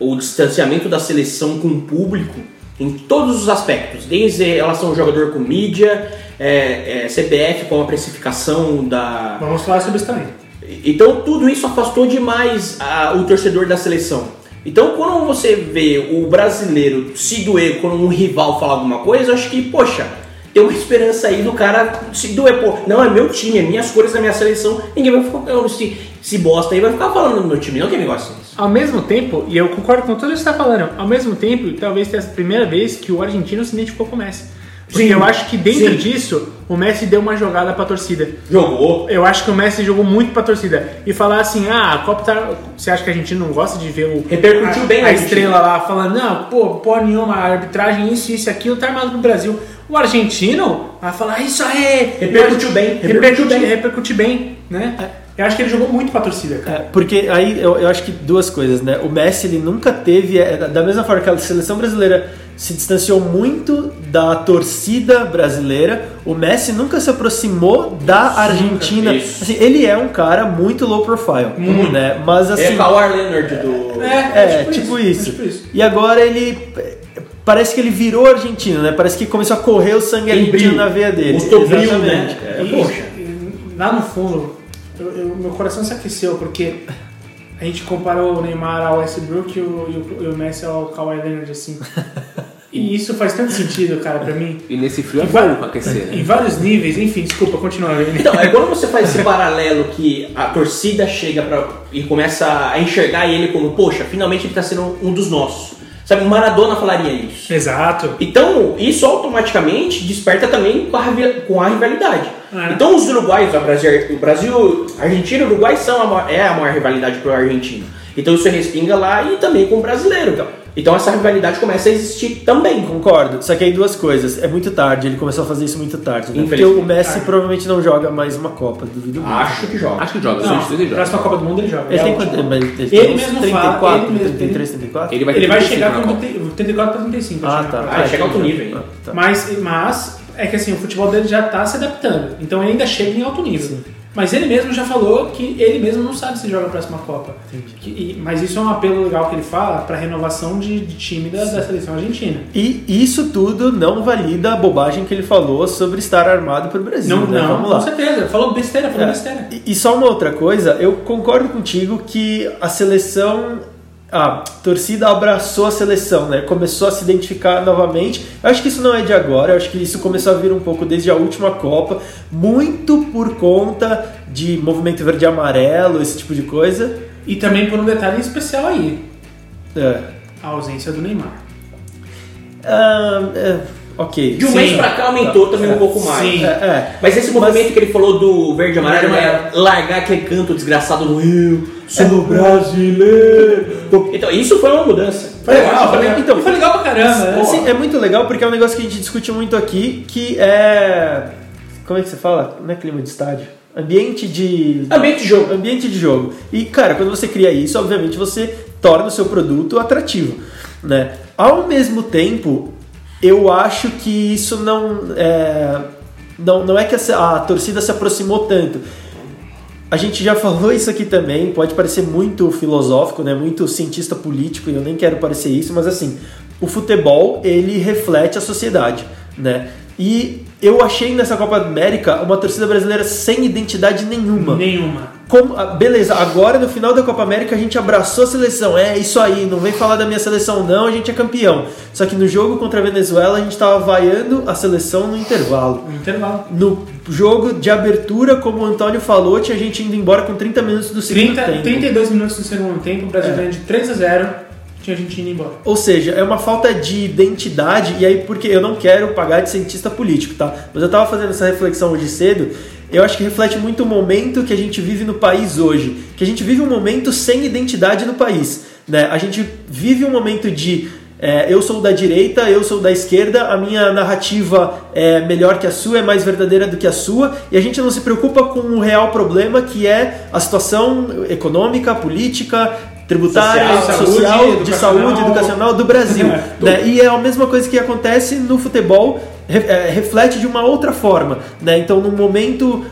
o, o distanciamento da seleção com o público, em todos os aspectos, desde relação ao jogador com mídia, é, é, com a precificação da, Vamos falar sobre isso também. Então tudo isso afastou demais a- o torcedor da seleção. Então quando você vê o brasileiro se doer quando um rival fala alguma coisa, acho que, poxa, tem uma esperança aí do cara se doer. Pô, não, é meu time, é minhas cores da minha seleção. Ninguém vai ficar, se, se bosta aí, vai ficar falando do meu time. Não tem negócio disso. Ao mesmo tempo, e eu concordo com tudo que você está falando, ao mesmo tempo, talvez tenha a primeira vez que o argentino se identificou com o Messi. Porque Sim, eu acho que dentro sim. disso, o Messi deu uma jogada pra torcida. Jogou. Eu acho que o Messi jogou muito pra torcida. E falar assim, ah, a Copa tá... Você acha que a gente não gosta de ver o... Repercutiu a, bem a Argentina. estrela lá falando, não, pô, pô nenhuma, a arbitragem, isso, isso, aquilo, tá armado no Brasil. O argentino vai falar, isso aí... Repercutiu bem, Repercutiu repercutiu bem. Repercute bem, né? Eu acho que ele jogou muito pra torcida, cara. É, porque aí eu, eu acho que duas coisas, né? O Messi ele nunca teve, é, da mesma forma que a seleção brasileira se distanciou muito da torcida brasileira, o Messi nunca se aproximou da Argentina. isso. Assim, ele é um cara muito low profile, né? Mas assim, é Kawhi Leonard do. é, tipo, isso. é tipo isso. E agora ele parece que ele virou argentino, né? Parece que começou a correr o sangue Tem argentino brilho. na veia dele. Mostrou brilho, né? É, poxa. lá no fundo, eu- eu- meu coração se aqueceu porque a gente comparou o Neymar ao Westbrook e o, e o, e o Messi ao Kawhi Leonard assim. E isso faz tanto sentido, cara, pra mim. E nesse frio é Em bom pra aquecer, Em né? vários níveis, enfim, desculpa, continua. Então, é quando você faz esse paralelo que a torcida chega pra, e começa a enxergar ele como, poxa, finalmente ele tá sendo um dos nossos. Sabe, o Maradona falaria isso. Exato. Então, isso automaticamente desperta também com a, rival- com a rivalidade. É. Então, os uruguaios, o Brasil, o Brasil, Argentina e Uruguai são a maior, é a maior rivalidade pro argentino. Então, isso respinga lá e também com o brasileiro. Então, então essa rivalidade começa a existir também. Concordo. Só que aí duas coisas. É muito tarde, ele começou a fazer isso muito tarde. Né? Porque o Messi Tarde. provavelmente não joga mais uma Copa, duvido muito. Acho que joga. Acho que joga, Não, ele joga. próxima Copa do Mundo ele joga. Ele É tem quanto? Ele, Ele tem mesmo 34, fala, ele mesmo- 33, 34? Ele vai, Ele vai 35 chegar com Copa. 34 para 35. Ah, tá. Ah, chega alto nível? Ah, tá. Mas, mas é que assim, o futebol dele já tá se adaptando. Então ele ainda chega em alto nível. Mas ele mesmo já falou que ele mesmo não sabe se joga a próxima Copa. Que- e- mas isso é um apelo legal que ele fala para renovação de, de time da, da seleção argentina. E isso tudo não valida a bobagem que ele falou sobre estar armado para o Brasil. Não, né? não, Vamos lá. com certeza. Falou besteira, falou É, besteira. E, e só uma outra coisa, eu concordo contigo que a seleção a torcida abraçou a seleção, né? Começou a se identificar novamente. Eu acho que isso não é de agora, eu acho que isso começou a vir um pouco desde a última Copa, muito por conta de movimento verde e amarelo, esse tipo de coisa. E também por um detalhe especial aí, É. a ausência do Neymar. Ah, é, ok. De um Sim. mês pra cá aumentou também um pouco mais. Sim. É, é. Mas esse movimento que ele falou do verde e amarelo, Verde e é largar aquele canto desgraçado no Rio, sou brasileiro. Então, isso foi uma mudança. Foi legal, É, foi então, legal. foi legal pra caramba, né? Assim, é muito legal porque é um negócio que a gente discute muito aqui, que é. Como é que você fala? Não é clima de estádio. Ambiente de. Ambiente de jogo. Ambiente de jogo. E, cara, quando você cria isso, obviamente você torna o seu produto atrativo. Né? Ao mesmo tempo, eu acho que isso não. É, não, não é que a, a torcida se aproximou tanto. A gente já falou isso aqui também, pode parecer muito filosófico, né? muito cientista político, e eu nem quero parecer isso, mas assim, o futebol, ele reflete a sociedade, né? E eu achei nessa Copa América uma torcida brasileira sem identidade nenhuma. Nenhuma. Como, ah, beleza, agora no final da Copa América a gente abraçou a seleção. É isso aí, não vem falar da minha seleção, não, a gente é campeão. Só que no jogo contra a Venezuela a gente tava vaiando a seleção no intervalo. No intervalo. No jogo de abertura, como o Antônio falou, tinha gente indo embora com 30 minutos do segundo 30, tempo. 32 minutos do segundo tempo, o Brasil É. ganha de 3 a 0 tinha gente indo embora. Ou seja, é uma falta de identidade, e aí porque eu não quero pagar de cientista político, tá? Mas eu tava fazendo essa reflexão hoje cedo, eu acho que reflete muito o momento que a gente vive no país hoje. Que a gente vive um momento sem identidade no país. Né? A gente vive um momento de é, eu sou da direita, eu sou da esquerda, a minha narrativa é melhor que a sua, é mais verdadeira do que a sua, e a gente não se preocupa com o real problema que é a situação econômica, política, tributária, Social, social, saúde, de saúde, educacional. do Brasil. É, né? E é a mesma coisa que acontece no futebol, é, reflete de uma outra forma. Né? Então, num momento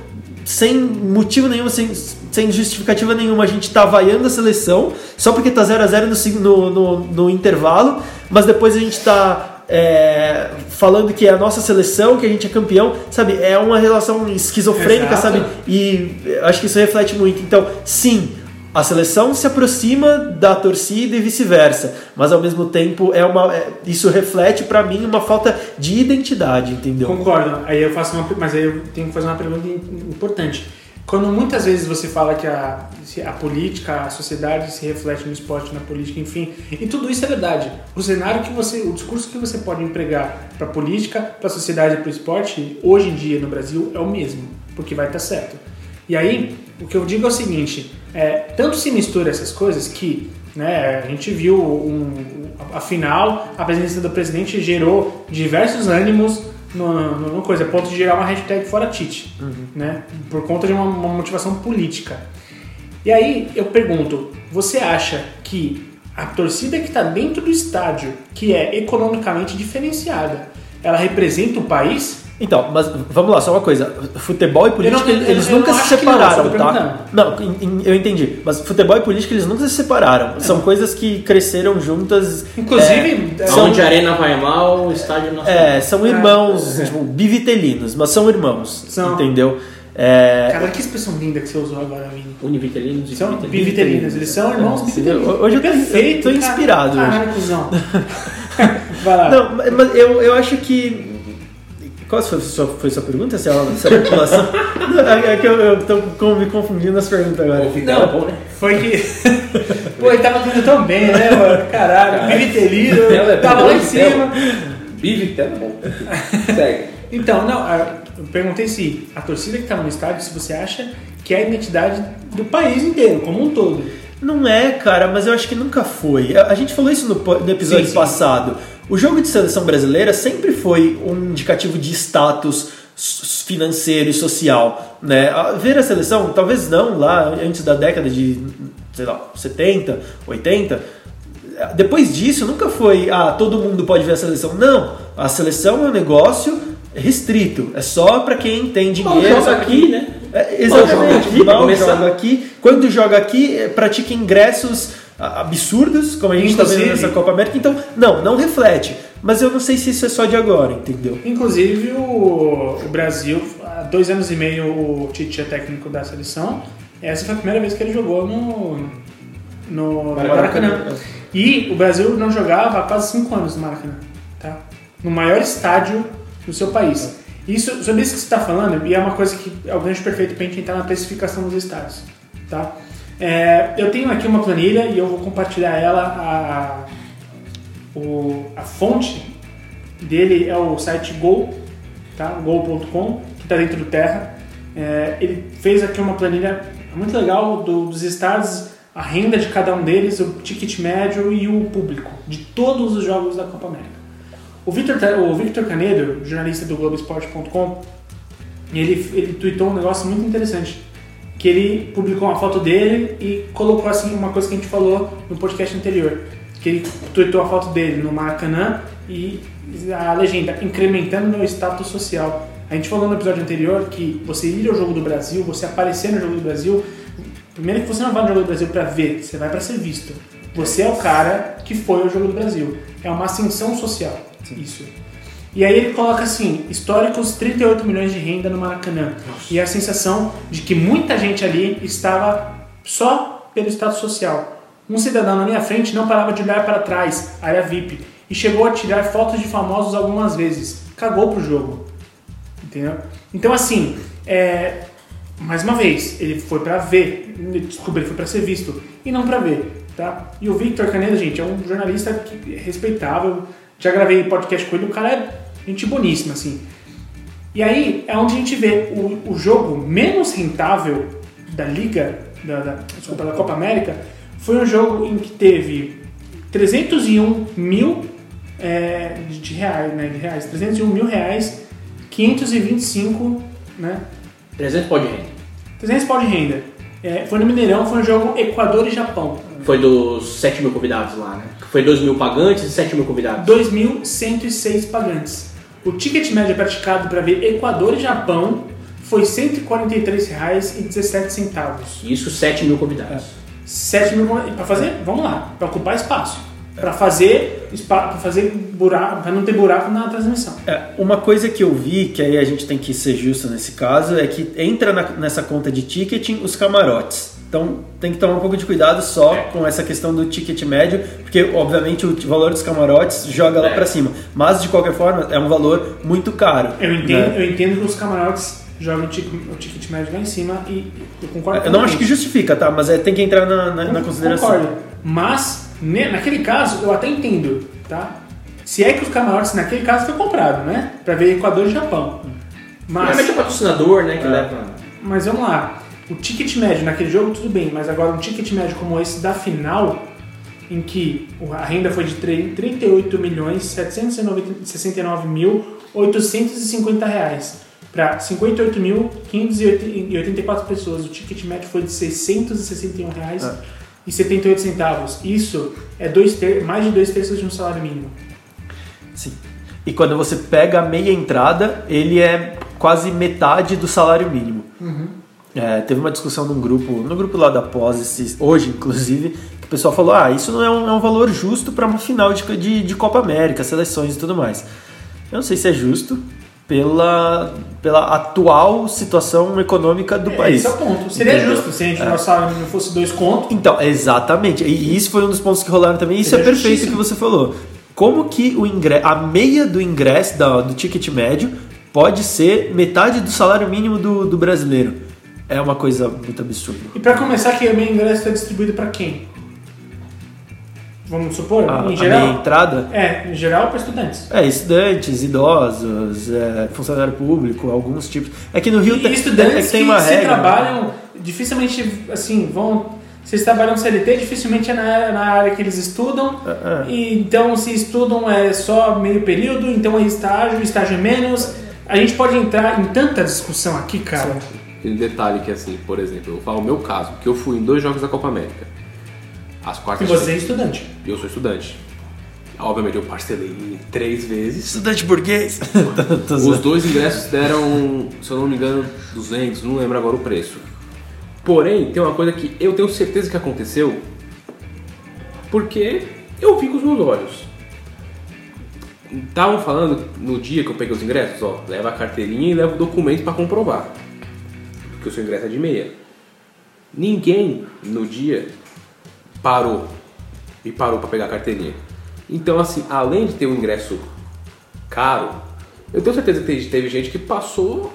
sem motivo nenhum, sem, sem justificativa nenhuma, a gente tá vaiando a seleção só porque tá 0 a 0 no, no, no, intervalo, mas depois a gente tá é, falando que é a nossa seleção, que a gente é campeão, sabe? É uma relação esquizofrênica, Exato. sabe? E eu acho que isso reflete muito. Então, sim, a seleção se aproxima da torcida e vice-versa, mas ao mesmo tempo é uma, é- isso reflete pra mim uma falta de identidade, entendeu? Concordo. Aí eu faço uma, mas aí eu tenho que fazer uma pergunta im- importante. Quando muitas vezes você fala que a, a política, a sociedade se reflete no esporte, na política, enfim, e tudo isso é verdade. O cenário que você, o discurso que você pode empregar para a política, para a sociedade para o esporte, hoje em dia no Brasil é o mesmo, porque vai estar certo. E aí, o que eu digo é o seguinte: é, tanto se mistura essas coisas que né, a gente viu um, a final, a presença do presidente gerou diversos ânimos no, no, no coisa, a ponto de gerar uma hashtag fora Tite, né, por conta de uma, uma motivação política. E aí eu pergunto: você acha que a torcida que está dentro do estádio, que é economicamente diferenciada, ela representa o país? Então, mas vamos lá, só uma coisa. Futebol e política, Eu não- eu- eles eu nunca não se não, separaram, tá? Não, em- em- eu entendi. Mas futebol e política, eles nunca se separaram. São coisas que cresceram juntas. Inclusive, é, é, são, Onde a arena vai mal, o estádio não é, são irmãos, tipo, bivitelinos, mas são irmãos. São. Entendeu? É, Cara, que expressão linda que você usou agora, Vini. Univitelinos e São bivitelinos. bivitelinos, eles são irmãos bivitelinos. Hoje eu tô- Perfeito, eu tô cara. inspirado hoje. Caralho, cuzão. Vai lá. Não, mas eu, eu acho que. Qual foi sua, foi a sua pergunta? Se ela, se a população. Não, é que eu, com- me confundindo nas perguntas agora. Não, bom, né? Foi que. Pô, ele tava indo tão bem, né, mano? Caralho, bivitelino, Ela é tava lá em cima. Bivitel é bom. Segue. Então, não, eu perguntei se a torcida que tava no estádio, se você acha que é a identidade do país inteiro, como um todo. Não é, cara, mas eu acho que nunca foi. A gente falou isso no, no episódio Sim, sim. passado. O jogo de seleção brasileira sempre foi um indicativo de status financeiro e social, né? Ver a seleção, talvez não lá antes da década de, sei lá, 70, 80. Depois disso, nunca foi, ah, todo mundo pode ver a seleção. Não, a seleção é um negócio restrito. É só pra quem tem dinheiro. joga só aqui, né? É, Mal exatamente. joga Mal joga aqui. Quando joga aqui, é, pratica ingressos absurdos, como a gente está vendo nessa Copa América. Então, não, não reflete. Mas eu não sei se isso é só de agora, entendeu? Inclusive, o, o Brasil, há dois anos e meio, o Tite é técnico da seleção. Essa foi a primeira vez que ele jogou no, no, Maracanã. E o Brasil não jogava há quase cinco anos no Maracanã, tá? No maior estádio do seu país. Isso, sobre isso que você está falando, e é uma coisa que é o gancho perfeito para a gente entrar na precificação dos estádios, tá? É, eu tenho aqui uma planilha e eu vou compartilhar ela. A, o, a fonte dele é o site Gol, tá? Gol.com, que está dentro do Terra. É, ele fez aqui uma planilha muito legal do- dos estados, a renda de cada um deles, o ticket médio e o público de todos os jogos da Copa América. O Victor, o Victor Canedo, jornalista do Globoesporte.com, ele, ele tweetou um negócio muito interessante. Que ele publicou uma foto dele e colocou assim uma coisa que a gente falou no podcast anterior. Que ele tweetou a foto dele no Maracanã e a legenda, incrementando meu status social. A gente falou no episódio anterior que você ir ao Jogo do Brasil, você aparecer no Jogo do Brasil, primeiro que você não vai no Jogo do Brasil pra ver, você vai pra ser visto. Você é o cara que foi ao Jogo do Brasil. É uma ascensão social. Isso. E aí ele coloca assim, históricos 38 milhões de renda no Maracanã. E a sensação de que muita gente ali estava só pelo status social. Um cidadão na minha frente não parava de olhar para trás, área VIP, e chegou a tirar fotos de famosos algumas vezes. Cagou pro jogo. Entendeu? Então assim, é, mais uma vez, ele foi pra ver, desculpa, ele foi pra ser visto e não pra ver, tá? E o Victor Caneda, gente, é um jornalista que- respeitável, já gravei podcast com ele, o cara é gente boníssima, assim. E aí é onde a gente vê o, o jogo menos rentável da Liga, da, da, desculpa, da Copa América, foi um jogo em que teve 301 mil é, de de reais, né, de reais, 301 mil reais, 525, né, 300 pode renda. 300 pau de renda. É, foi no Mineirão, foi um jogo Equador e Japão. Foi dos 7 mil convidados lá, né? Foi 2 mil pagantes e 7 mil convidados. 2.106 pagantes. O ticket médio praticado para ver Equador e Japão foi R$ 143,17. Isso, 7 mil convidados. 7 mil para fazer, vamos lá, para ocupar espaço. Para fazer, para fazer buraco, para não ter buraco na transmissão. É, uma coisa que eu vi, que aí a gente tem que ser justo nesse caso, é que entra na- nessa conta de ticketing os camarotes. Então tem que tomar um pouco de cuidado só com essa questão do ticket médio, porque obviamente o valor dos camarotes joga lá É. pra cima. Mas de qualquer forma é um valor muito caro. Eu entendo, né? eu entendo que os camarotes jogam o ticket, o ticket médio lá em cima e eu concordo Eu não acho que justifica, tá? Mas é, tem que entrar na, na- na Con- consideração. Concordo. Mas, ne- naquele caso, eu até entendo, tá? Se é que os camarotes, naquele caso, foi comprado, né? Pra ver Equador e Japão. Mas, Normalmente é patrocinador, né? Que É. leva. mas vamos lá. O ticket médio naquele jogo, tudo bem. Mas agora, um ticket médio como esse da final, em que a renda foi de tre- 38 milhões 769 mil 850 reais para 58.584 pessoas. O ticket médio foi de 661 reais É. e 78 centavos. Isso é dois ter mais de dois terços de um salário mínimo. Sim. E quando você pega a meia entrada, ele é quase metade do salário mínimo. É, teve uma discussão num grupo, no grupo lá da pós, hoje inclusive, que o pessoal falou: ah, isso não é um, é um valor justo para uma final de, de, de Copa América, seleções e tudo mais. Eu não sei se é justo pela, pela atual situação econômica do É, país. Esse é o ponto. Seria Entendeu? justo se a gente, nosso salário mínimo fosse dois contos. Então, exatamente. E isso foi um dos pontos que rolaram também. Isso Seria é perfeito justíssimo. que você falou. Como que o ingresso, a meia do ingresso da- do ticket médio pode ser metade do salário mínimo do, do brasileiro? É uma coisa muito absurda. E para começar, que o meu ingresso está distribuído para quem? Vamos supor, A, em a meia geral. entrada É, em geral para estudantes. é estudantes, idosos, é, funcionário público, alguns tipos. É que no Rio E tem, estudantes é que tem que uma se regra. né? trabalham, dificilmente, assim, vão... Se eles trabalham no CLT, dificilmente é na, na área que eles estudam. É, é. E, então, se estudam é só meio período, então é estágio, estágio é menos. A gente pode entrar em tanta discussão aqui, cara. Tem um detalhe que assim, por exemplo, eu vou falar o meu caso, que eu fui em dois jogos da Copa América. As E quartas você é estudante. Eu sou estudante. Obviamente eu parcelei três vezes. Estudante burguês. Os dois ingressos deram, se eu não me engano, 200, não lembro agora o preço. Porém, tem uma coisa que eu tenho certeza que aconteceu porque eu vi com os meus olhos. Estavam falando no dia que eu peguei os ingressos, ó, leva a carteirinha e leva o documento para comprovar. Porque o seu ingresso é de meia. Ninguém no dia parou. E parou pra pegar a carteirinha. Então, assim, além de ter um ingresso caro, eu tenho certeza que teve, gente que passou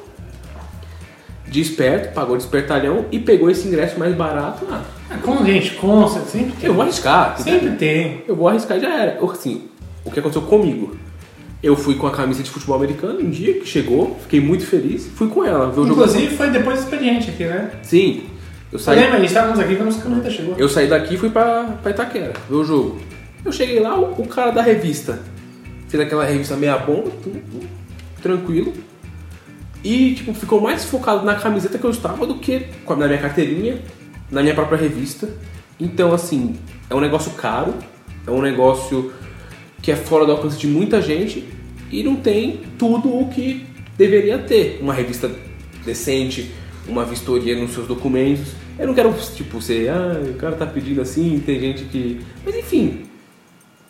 de esperto, pagou de espertalhão e pegou esse ingresso mais barato. Ah, Ah, com gente, com, sempre tem. eu vou arriscar. Sempre tem. Eu vou arriscar e já era. Assim, o que aconteceu comigo? Eu fui com a camisa de futebol americano um dia que chegou, fiquei muito feliz, fui com ela ver o jogo. Inclusive foi depois do expediente aqui, né? Sim. Eu saí, lembra? Estávamos aqui quando a camiseta chegou. eu saí daqui e fui pra, pra Itaquera ver o jogo. Eu cheguei lá, o, o cara da revista fez aquela revista meia bomba, tudo, tudo tranquilo. E tipo, ficou mais focado na camiseta que eu estava do que na minha carteirinha, na minha própria revista. Então, assim, é um negócio caro, é um negócio que é fora do alcance de muita gente e não tem tudo o que deveria ter. Uma revista decente, uma vistoria nos seus documentos. Eu não quero, tipo, ser, ah, o cara tá pedindo assim, tem gente que. Mas enfim,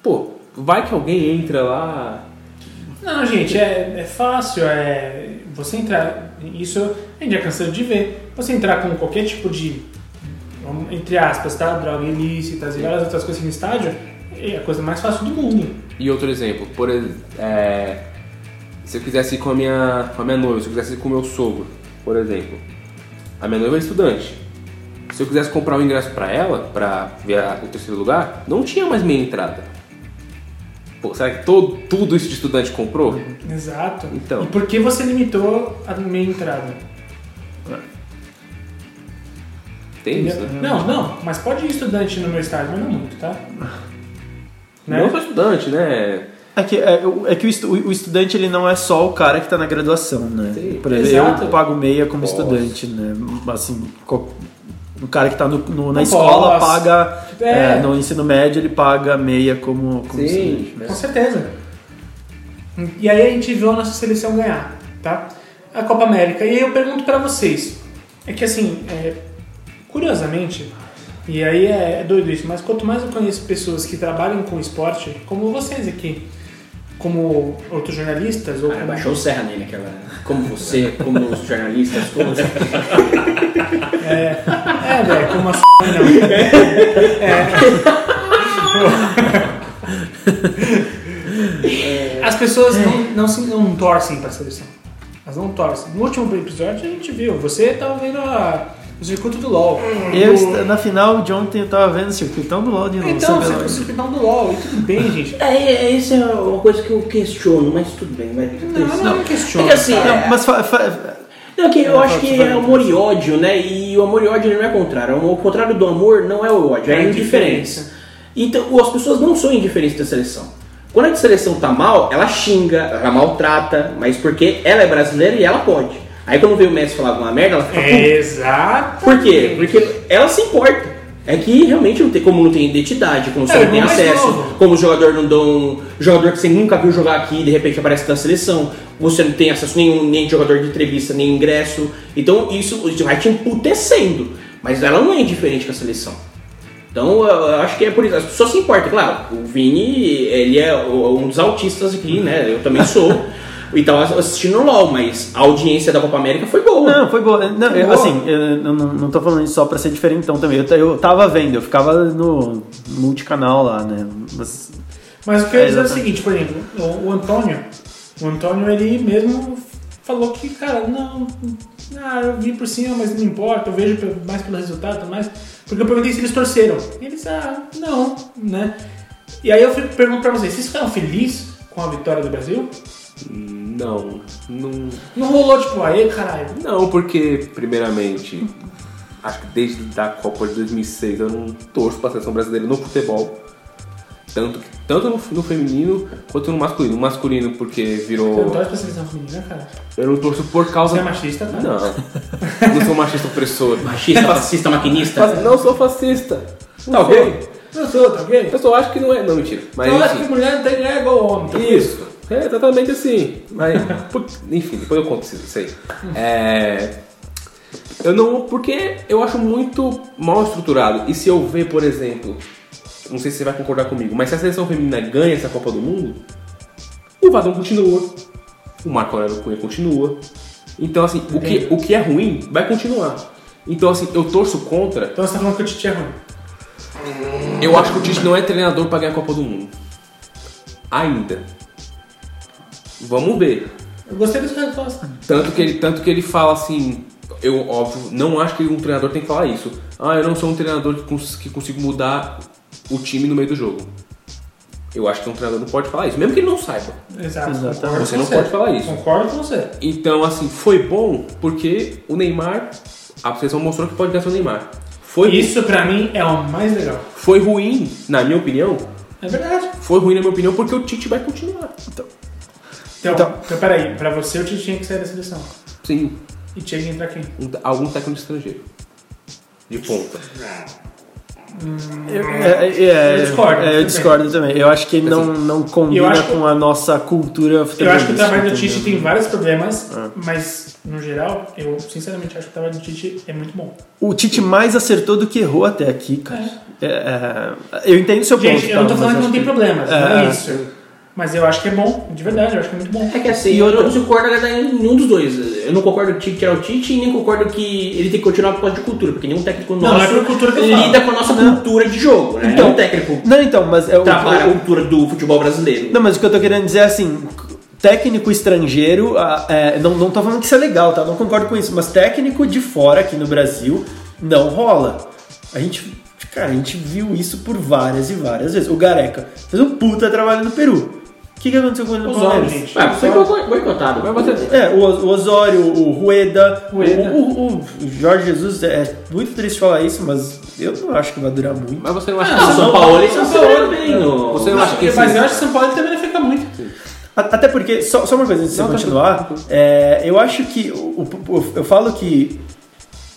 pô, vai que alguém entra lá. Não, gente, é, é fácil, é. Você entrar. Isso a gente já cansou de ver. Você entrar com qualquer tipo de. Entre aspas, tá? Droga ilícitas e várias outras coisas no estádio é a coisa mais fácil do mundo. E outro exemplo, por ex- é, se eu quisesse ir com a minha, com a minha noiva, se eu quisesse ir com o meu sogro, por exemplo, a minha noiva é estudante. Se eu quisesse comprar um ingresso pra ela, pra ver o terceiro lugar, não tinha mais meia entrada. Pô, será que todo, tudo isso de estudante comprou? Exato. Então. E por que você limitou a meia entrada? Tem isso, né? Não, não, mas pode ir estudante no meu estádio, mas não muito, tá? Né? Não sou estudante, né? É que, é, o- é que o, estu- o estudante ele não é só o cara que está na graduação, né? Sim, Por exemplo, eu pago meia como Posso. estudante, né? Assim, co- o cara que está no, no- na Não escola posso. paga, É. é, no ensino médio ele paga meia como, como Sim. estudante. né? Com certeza. E aí a gente viu a nossa seleção ganhar, tá? A Copa América. E aí eu pergunto pra vocês, é que assim, é, curiosamente, e aí é, é doido isso, mas quanto mais eu conheço pessoas que trabalham com esporte, como vocês aqui, como outros jornalistas, ou Ah, como... baixou o serra nele, aquela. Como você, como os jornalistas, como. É, é, velho, como a s... não. É. As pessoas não, não, se, não torcem pra seleção. Elas não torcem. No último episódio a gente viu, você tava vendo a, o circuito do LoL. Eu, na final de ontem eu tava vendo o circuitão do LoL de novo. Então, o circuitão do LoL, e tudo bem, gente. É, é, isso é uma coisa que eu questiono, mas tudo bem, vai. Não, não, não questiono. É que assim. Não, mas fa- fa- Não, que eu acho que é amor e ódio, né? E o amor e ódio não é contrário. O contrário do amor não é o ódio, é, É a a indiferença. Então, as pessoas não são indiferentes da seleção. Quando a seleção tá mal, ela xinga, ela maltrata, mas porque ela é brasileira e ela pode. Aí quando vê o Messi falar alguma merda, ela fica. Exato. Por quê? Porque ela se importa. É que realmente não tem, como não tem identidade, como você É, não tem mais acesso, novo. como o jogador não dão. Jogador que você nunca viu jogar aqui, de repente aparece na seleção, você não tem acesso nenhum, nem de jogador de entrevista, nem ingresso. Então isso isso vai te emputecendo. Mas ela não é indiferente com a seleção. Então eu acho que é por isso. As pessoas se importam, claro. O Vini, ele é um dos autistas aqui, né? Eu também sou. E tava assistindo o LOL, mas a audiência da Copa América foi boa. Não, foi boa. Não, eu, boa. assim, eu não, não tô falando isso só pra ser diferentão também. Eu, eu tava vendo, eu ficava no multicanal lá, né? Mas, Mas o que eu ia É, dizer é o exatamente. seguinte, por exemplo, o, o Antônio, o Antônio ele mesmo falou que, cara, não, ah, eu vi por cima, mas não importa, eu vejo mais pelo resultado, tudo mais, porque eu perguntei se eles torceram. E eles, ah, não, né? E aí eu pergunto pra vocês, vocês ficaram felizes com a vitória do Brasil? Não, não. Não rolou tipo, aê, caralho. Não, porque, primeiramente, acho que desde a Copa de 2006 eu não torço pra seleção brasileira no futebol. Tanto, que- tanto no, no feminino quanto no masculino. No masculino porque Você não virou. torce pra seleção feminina, cara? Eu não torço por causa. Você é machista, cara? Não. Não sou machista opressor. Machista, fascista, maquinista. Mas Não sou fascista. Tá ok? Eu sou, tá ok? Eu só acho que não é. Não, mentira. Mas Eu acho que enfim. mulher não tem é igual homem. tá? Isso. É exatamente assim. Mas, enfim, depois eu conto isso aí. É, eu não. Porque eu acho muito mal estruturado. E se eu ver, por exemplo, não sei se você vai concordar comigo, mas se a seleção feminina ganha essa Copa do Mundo, o Vadão continua. O Marco Aurélio Cunha continua. Então, assim, o que, o que é ruim vai continuar. Então, assim, eu torço contra Então você tá falando que o Titi é ruim. Eu acho que o Tite não é treinador pra ganhar a Copa do Mundo. Ainda. Vamos ver. Eu gostei dessa resposta. Tanto que ele, tanto que ele fala assim. Eu, óbvio, não acho que um treinador tem que falar isso. Ah, eu não sou um treinador que, cons- que consigo mudar o time no meio do jogo. Eu acho que um treinador não pode falar isso, mesmo que ele não saiba. Exato. Exatamente. Você não pode falar isso. Concordo com você. Então, assim, foi bom porque o Neymar, a seleção mostrou que pode ganhar o Neymar. Foi, Isso pra mim é o mais legal. foi ruim, na minha opinião. É verdade. Foi ruim, na minha opinião, porque o Tite vai continuar. Então, Então- então, peraí, pra você o Tite tinha que sair da seleção. Sim, E tinha que entrar quem? um- algum técnico estrangeiro. De ponta. É, é, é, Eu discordo, é, eu também. discordo também. Eu acho que ele não, não combina que- com a nossa cultura Eu acho que o trabalho do? Tite tem vários problemas, É. mas no geral, eu sinceramente acho que o trabalho do Tite é muito bom. O Tite mais acertou do que errou até aqui, cara. É, é, eu entendo o seu Gente, ponto. eu não tô tá, falando que não tem problemas, não É. é isso. Mas eu acho que é bom, de verdade, eu acho que é muito bom. É que assim, eu não concordo em nenhum dos dois. Eu não concordo que tirar o Tite e nem concordo que ele tem que continuar por causa de cultura, porque nenhum técnico Não, não é nosso cultura que lida com a nossa cultura de jogo, né? Então- Nenhum técnico Não, então, mas é o, trabalha a cultura do futebol brasileiro. Não, mas o que eu tô querendo dizer é assim, técnico estrangeiro, é, não, não tô falando que isso é legal, tá? Não concordo com isso, mas técnico de fora aqui no Brasil não rola. A gente, cara, a gente viu isso por várias e várias vezes. O Gareca fez um puta trabalho no Peru. O que, que aconteceu com ele no Os Palmeiras? homens, gente. Ah, foi boi- boicotado. É, o, o Osório, o Rueda, Rueda. O, o- o Jorge Jesus, é muito triste falar isso, mas eu não acho que vai durar muito. Mas você não acha Ah, o que São Paulo, eles São Paulo. bem. no- Você não acha que Mas eu acho que São Paulo também não fica muito. Até porque, só, só uma coisa antes de você tá continuar, é, eu acho que, o, o- o- eu falo que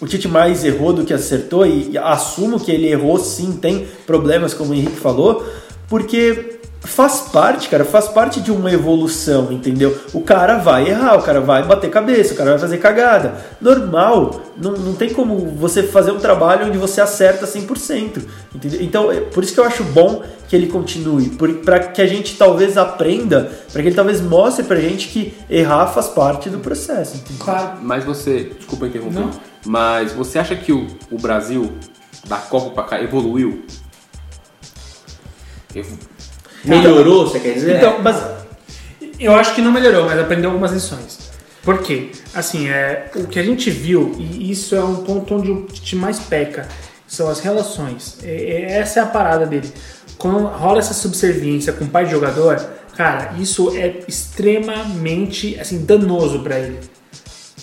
o Tite mais errou do que acertou e, e assumo que ele errou sim, tem problemas, como o Henrique falou, porque faz parte, cara, faz parte de uma evolução, entendeu? O cara vai errar, o cara vai bater cabeça, o cara vai fazer cagada. Normal, não, não tem como você fazer um trabalho onde você acerta 100%, entendeu? Então, é por isso que eu acho bom que ele continue, para que a gente talvez aprenda, para que ele talvez mostre pra gente que errar faz parte do processo, entendeu? Claro. Mas você. Desculpa interromper. Não. Mas você acha que o, o Brasil, da Copa pra cá, evoluiu? Evo- Melhorou, você quer dizer? Então, mas Eu acho que não melhorou, mas aprendeu algumas lições. Por quê? Assim, é, o que a gente viu, e isso é um ponto onde o Tite mais peca, são as relações. É- é- essa é a parada dele. Quando rola essa subserviência com o pai de jogador, cara, isso é extremamente assim, danoso pra ele.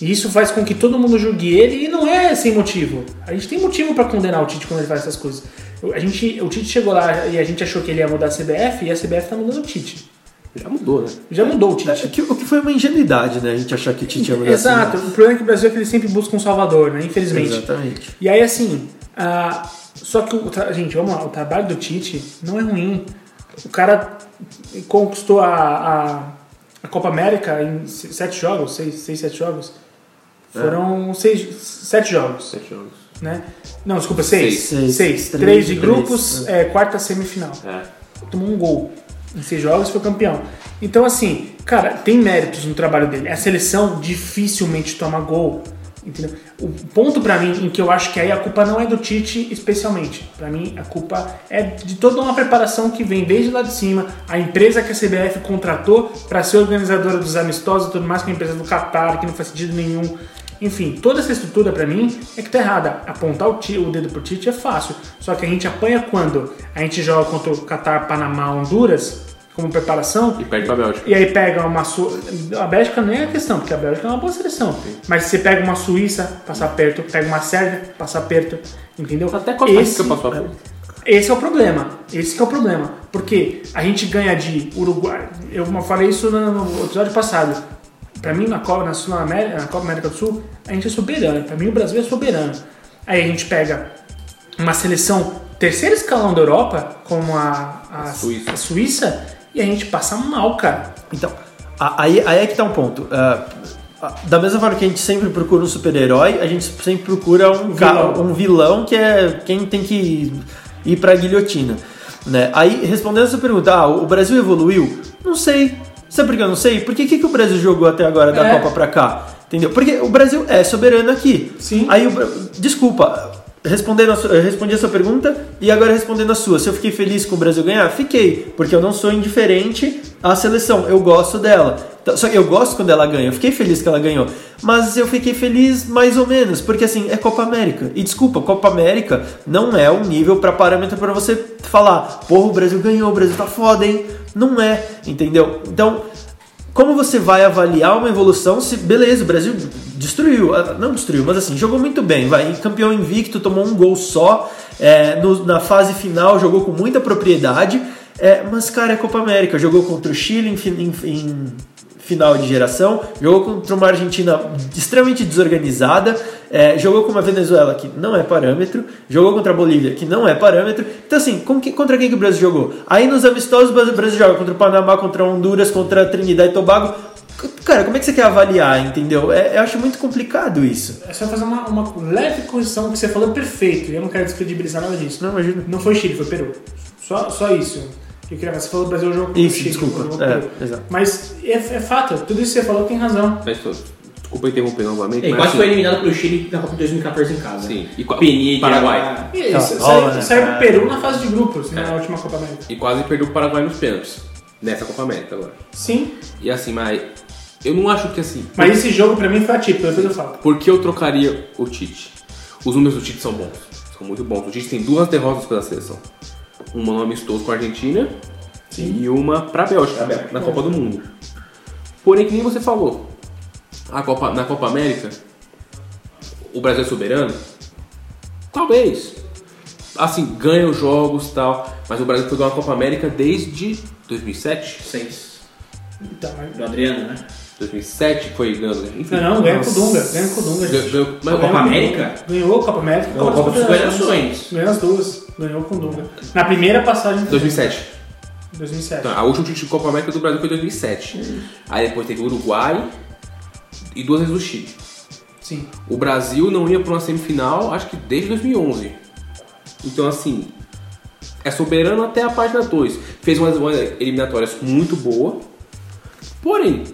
E isso faz com que todo mundo julgue ele e não é sem motivo. A gente tem motivo pra condenar o Tite quando ele faz essas coisas. O- A gente, o Tite chegou lá e a gente achou que ele ia mudar a CBF e a CBF tá mudando o Tite. Já mudou, né? Já mudou o Tite. o que, o que foi uma ingenuidade, né? A gente achar que o Tite ia mudar Exato. assim. O problema é que o Brasil é que ele sempre busca um salvador, né? Infelizmente. Exatamente. E aí, assim, ah, só que, o gente, vamos lá, o trabalho do Tite não é ruim. O cara conquistou a, a, a Copa América em se- sete jogos, seis, seis sete jogos. Foram seis, sete jogos, Sete jogos. Né? Não, desculpa, seis. Seis. Seis. Três Três de grupos, três. é, quarta semifinal É. tomou um gol em seis jogos e foi campeão. Então, assim, cara, tem méritos no trabalho dele. A seleção dificilmente toma gol. Entendeu? O ponto pra mim em que eu acho que aí a culpa não é do Tite especialmente. Pra mim a culpa é de toda uma preparação que vem desde lá de cima. A empresa que a CBF contratou pra ser organizadora dos amistosos e tudo mais, que é a empresa do Qatar, que não faz sentido nenhum. Enfim, toda essa estrutura pra mim é que tá errada. Apontar o, ti- o dedo pro Tite é fácil. Só que a gente apanha quando a gente joga contra o Qatar, Panamá, Honduras como preparação E perde pra Bélgica. e aí pega uma Su... A Bélgica não é a questão, porque a Bélgica é uma boa seleção. Mas você pega uma Suíça, passar perto, pega uma Sérvia, passar perto, entendeu? Até Costa Rica Esse- passou a frente. esse é o problema. Esse que é o problema. Porque a gente ganha de Uruguai. Eu falei isso no no episódio passado. Pra mim, na Copa, na, América, na Copa América do Sul, a gente é soberano. Pra mim, o Brasil é soberano. Aí a gente pega uma seleção terceiro escalão da Europa, como a, a, Suíça. a Suíça, e a gente passa mal, cara. Então, aí, aí é que tá um ponto. Ah, da mesma forma que a gente sempre procura um super-herói, a gente sempre procura um Vilão. vilão, um vilão que é quem tem que ir pra guilhotina. Né? Aí, respondendo essa pergunta, ah, o Brasil evoluiu? Não sei. Sabe por que eu não sei? Porque o que, que o Brasil jogou até agora da É. Copa pra cá? Entendeu? Porque o Brasil é soberano aqui. Sim. Aí, o desculpa, respondendo a sua, respondi a sua pergunta e agora respondendo a sua. Se eu fiquei feliz com o Brasil ganhar? Fiquei, porque eu não sou indiferente à seleção, eu gosto dela. Então, Só que eu gosto quando ela ganha, eu fiquei feliz que ela ganhou. Mas eu fiquei feliz mais ou menos, porque assim, é Copa América. E desculpa, Copa América não é um nível para parâmetro para você falar, porra, o Brasil ganhou, o Brasil tá foda, hein? Não é, entendeu? Então, como você vai avaliar uma evolução se, beleza, o Brasil destruiu, ah, não destruiu, mas assim, jogou muito bem, vai, campeão invicto, tomou um gol só, é, no- na fase final jogou com muita propriedade, é, mas cara, é Copa América, jogou contra o Chile em, em- em final de geração, jogou contra uma Argentina extremamente desorganizada, é, jogou com uma Venezuela que não é parâmetro, jogou contra a Bolívia que não é parâmetro. Então, assim, que- contra quem que o Brasil jogou? Aí nos amistosos o Brasil- joga contra o Panamá, contra Honduras, contra a Trinidad e Tobago. Cara, como é que você quer avaliar, entendeu? É, eu acho muito complicado isso. É só fazer uma, uma leve correção que você falou perfeito. e Eu não quero descredibilizar nada disso. Não, imagina. Não foi Chile, foi Peru. Só, só isso. Que queria, você falou Brasil contra o Isso, Chile. desculpa. É. Mas é, é fato, tudo isso que você falou tem razão. Mas, tô- desculpa interromper novamente. Ele mas, quase assim, foi eliminado pelo Chile na Copa de 2014 em casa. Sim. E Peni, Paraguai. Paraguai. E rola, saiu, né? saiu É. o Peru na fase de grupos, na É. última Copa América. E quase perdeu o Paraguai nos pênaltis. Nessa Copa América agora. Sim, E assim, mas eu não acho que assim. mas esse jogo pra mim foi atípico, depois eu falo. Por que eu trocaria o Tite? Os números do Tite são bons. São muito bons. O Tite tem duas derrotas pela seleção. Uma no amistoso com a Argentina e uma pra Bélgica, Bélgica. na Copa do Mundo. Porém, que nem você falou, a Copa, na Copa América, o Brasil é soberano? Talvez. Assim, ganha os jogos e tal, mas o Brasil foi ganhar a Copa América desde 2007? Seis. Então, mas... Do Adriano, né? 2007 foi ganhando. Enfim, Não, não, ganhou com o Dunga, ganhou com o Dunga. Ganhou- gente. ganhou- mas Copa América? Ganhou a Copa América. Ganhou a Copa das Confederações. Ganhou as duas. Ganhou com o Dunga. Na primeira passagem. 2007. 2007. Então, a última de Copa América do Brasil foi em 2007. Aí depois teve o Uruguai e duas vezes o Chile. Sim. O Brasil não ia para uma semifinal, acho que desde 2011. Então, assim, é soberano até a página 2. Fez umas, umas eliminatórias muito boa. Porém,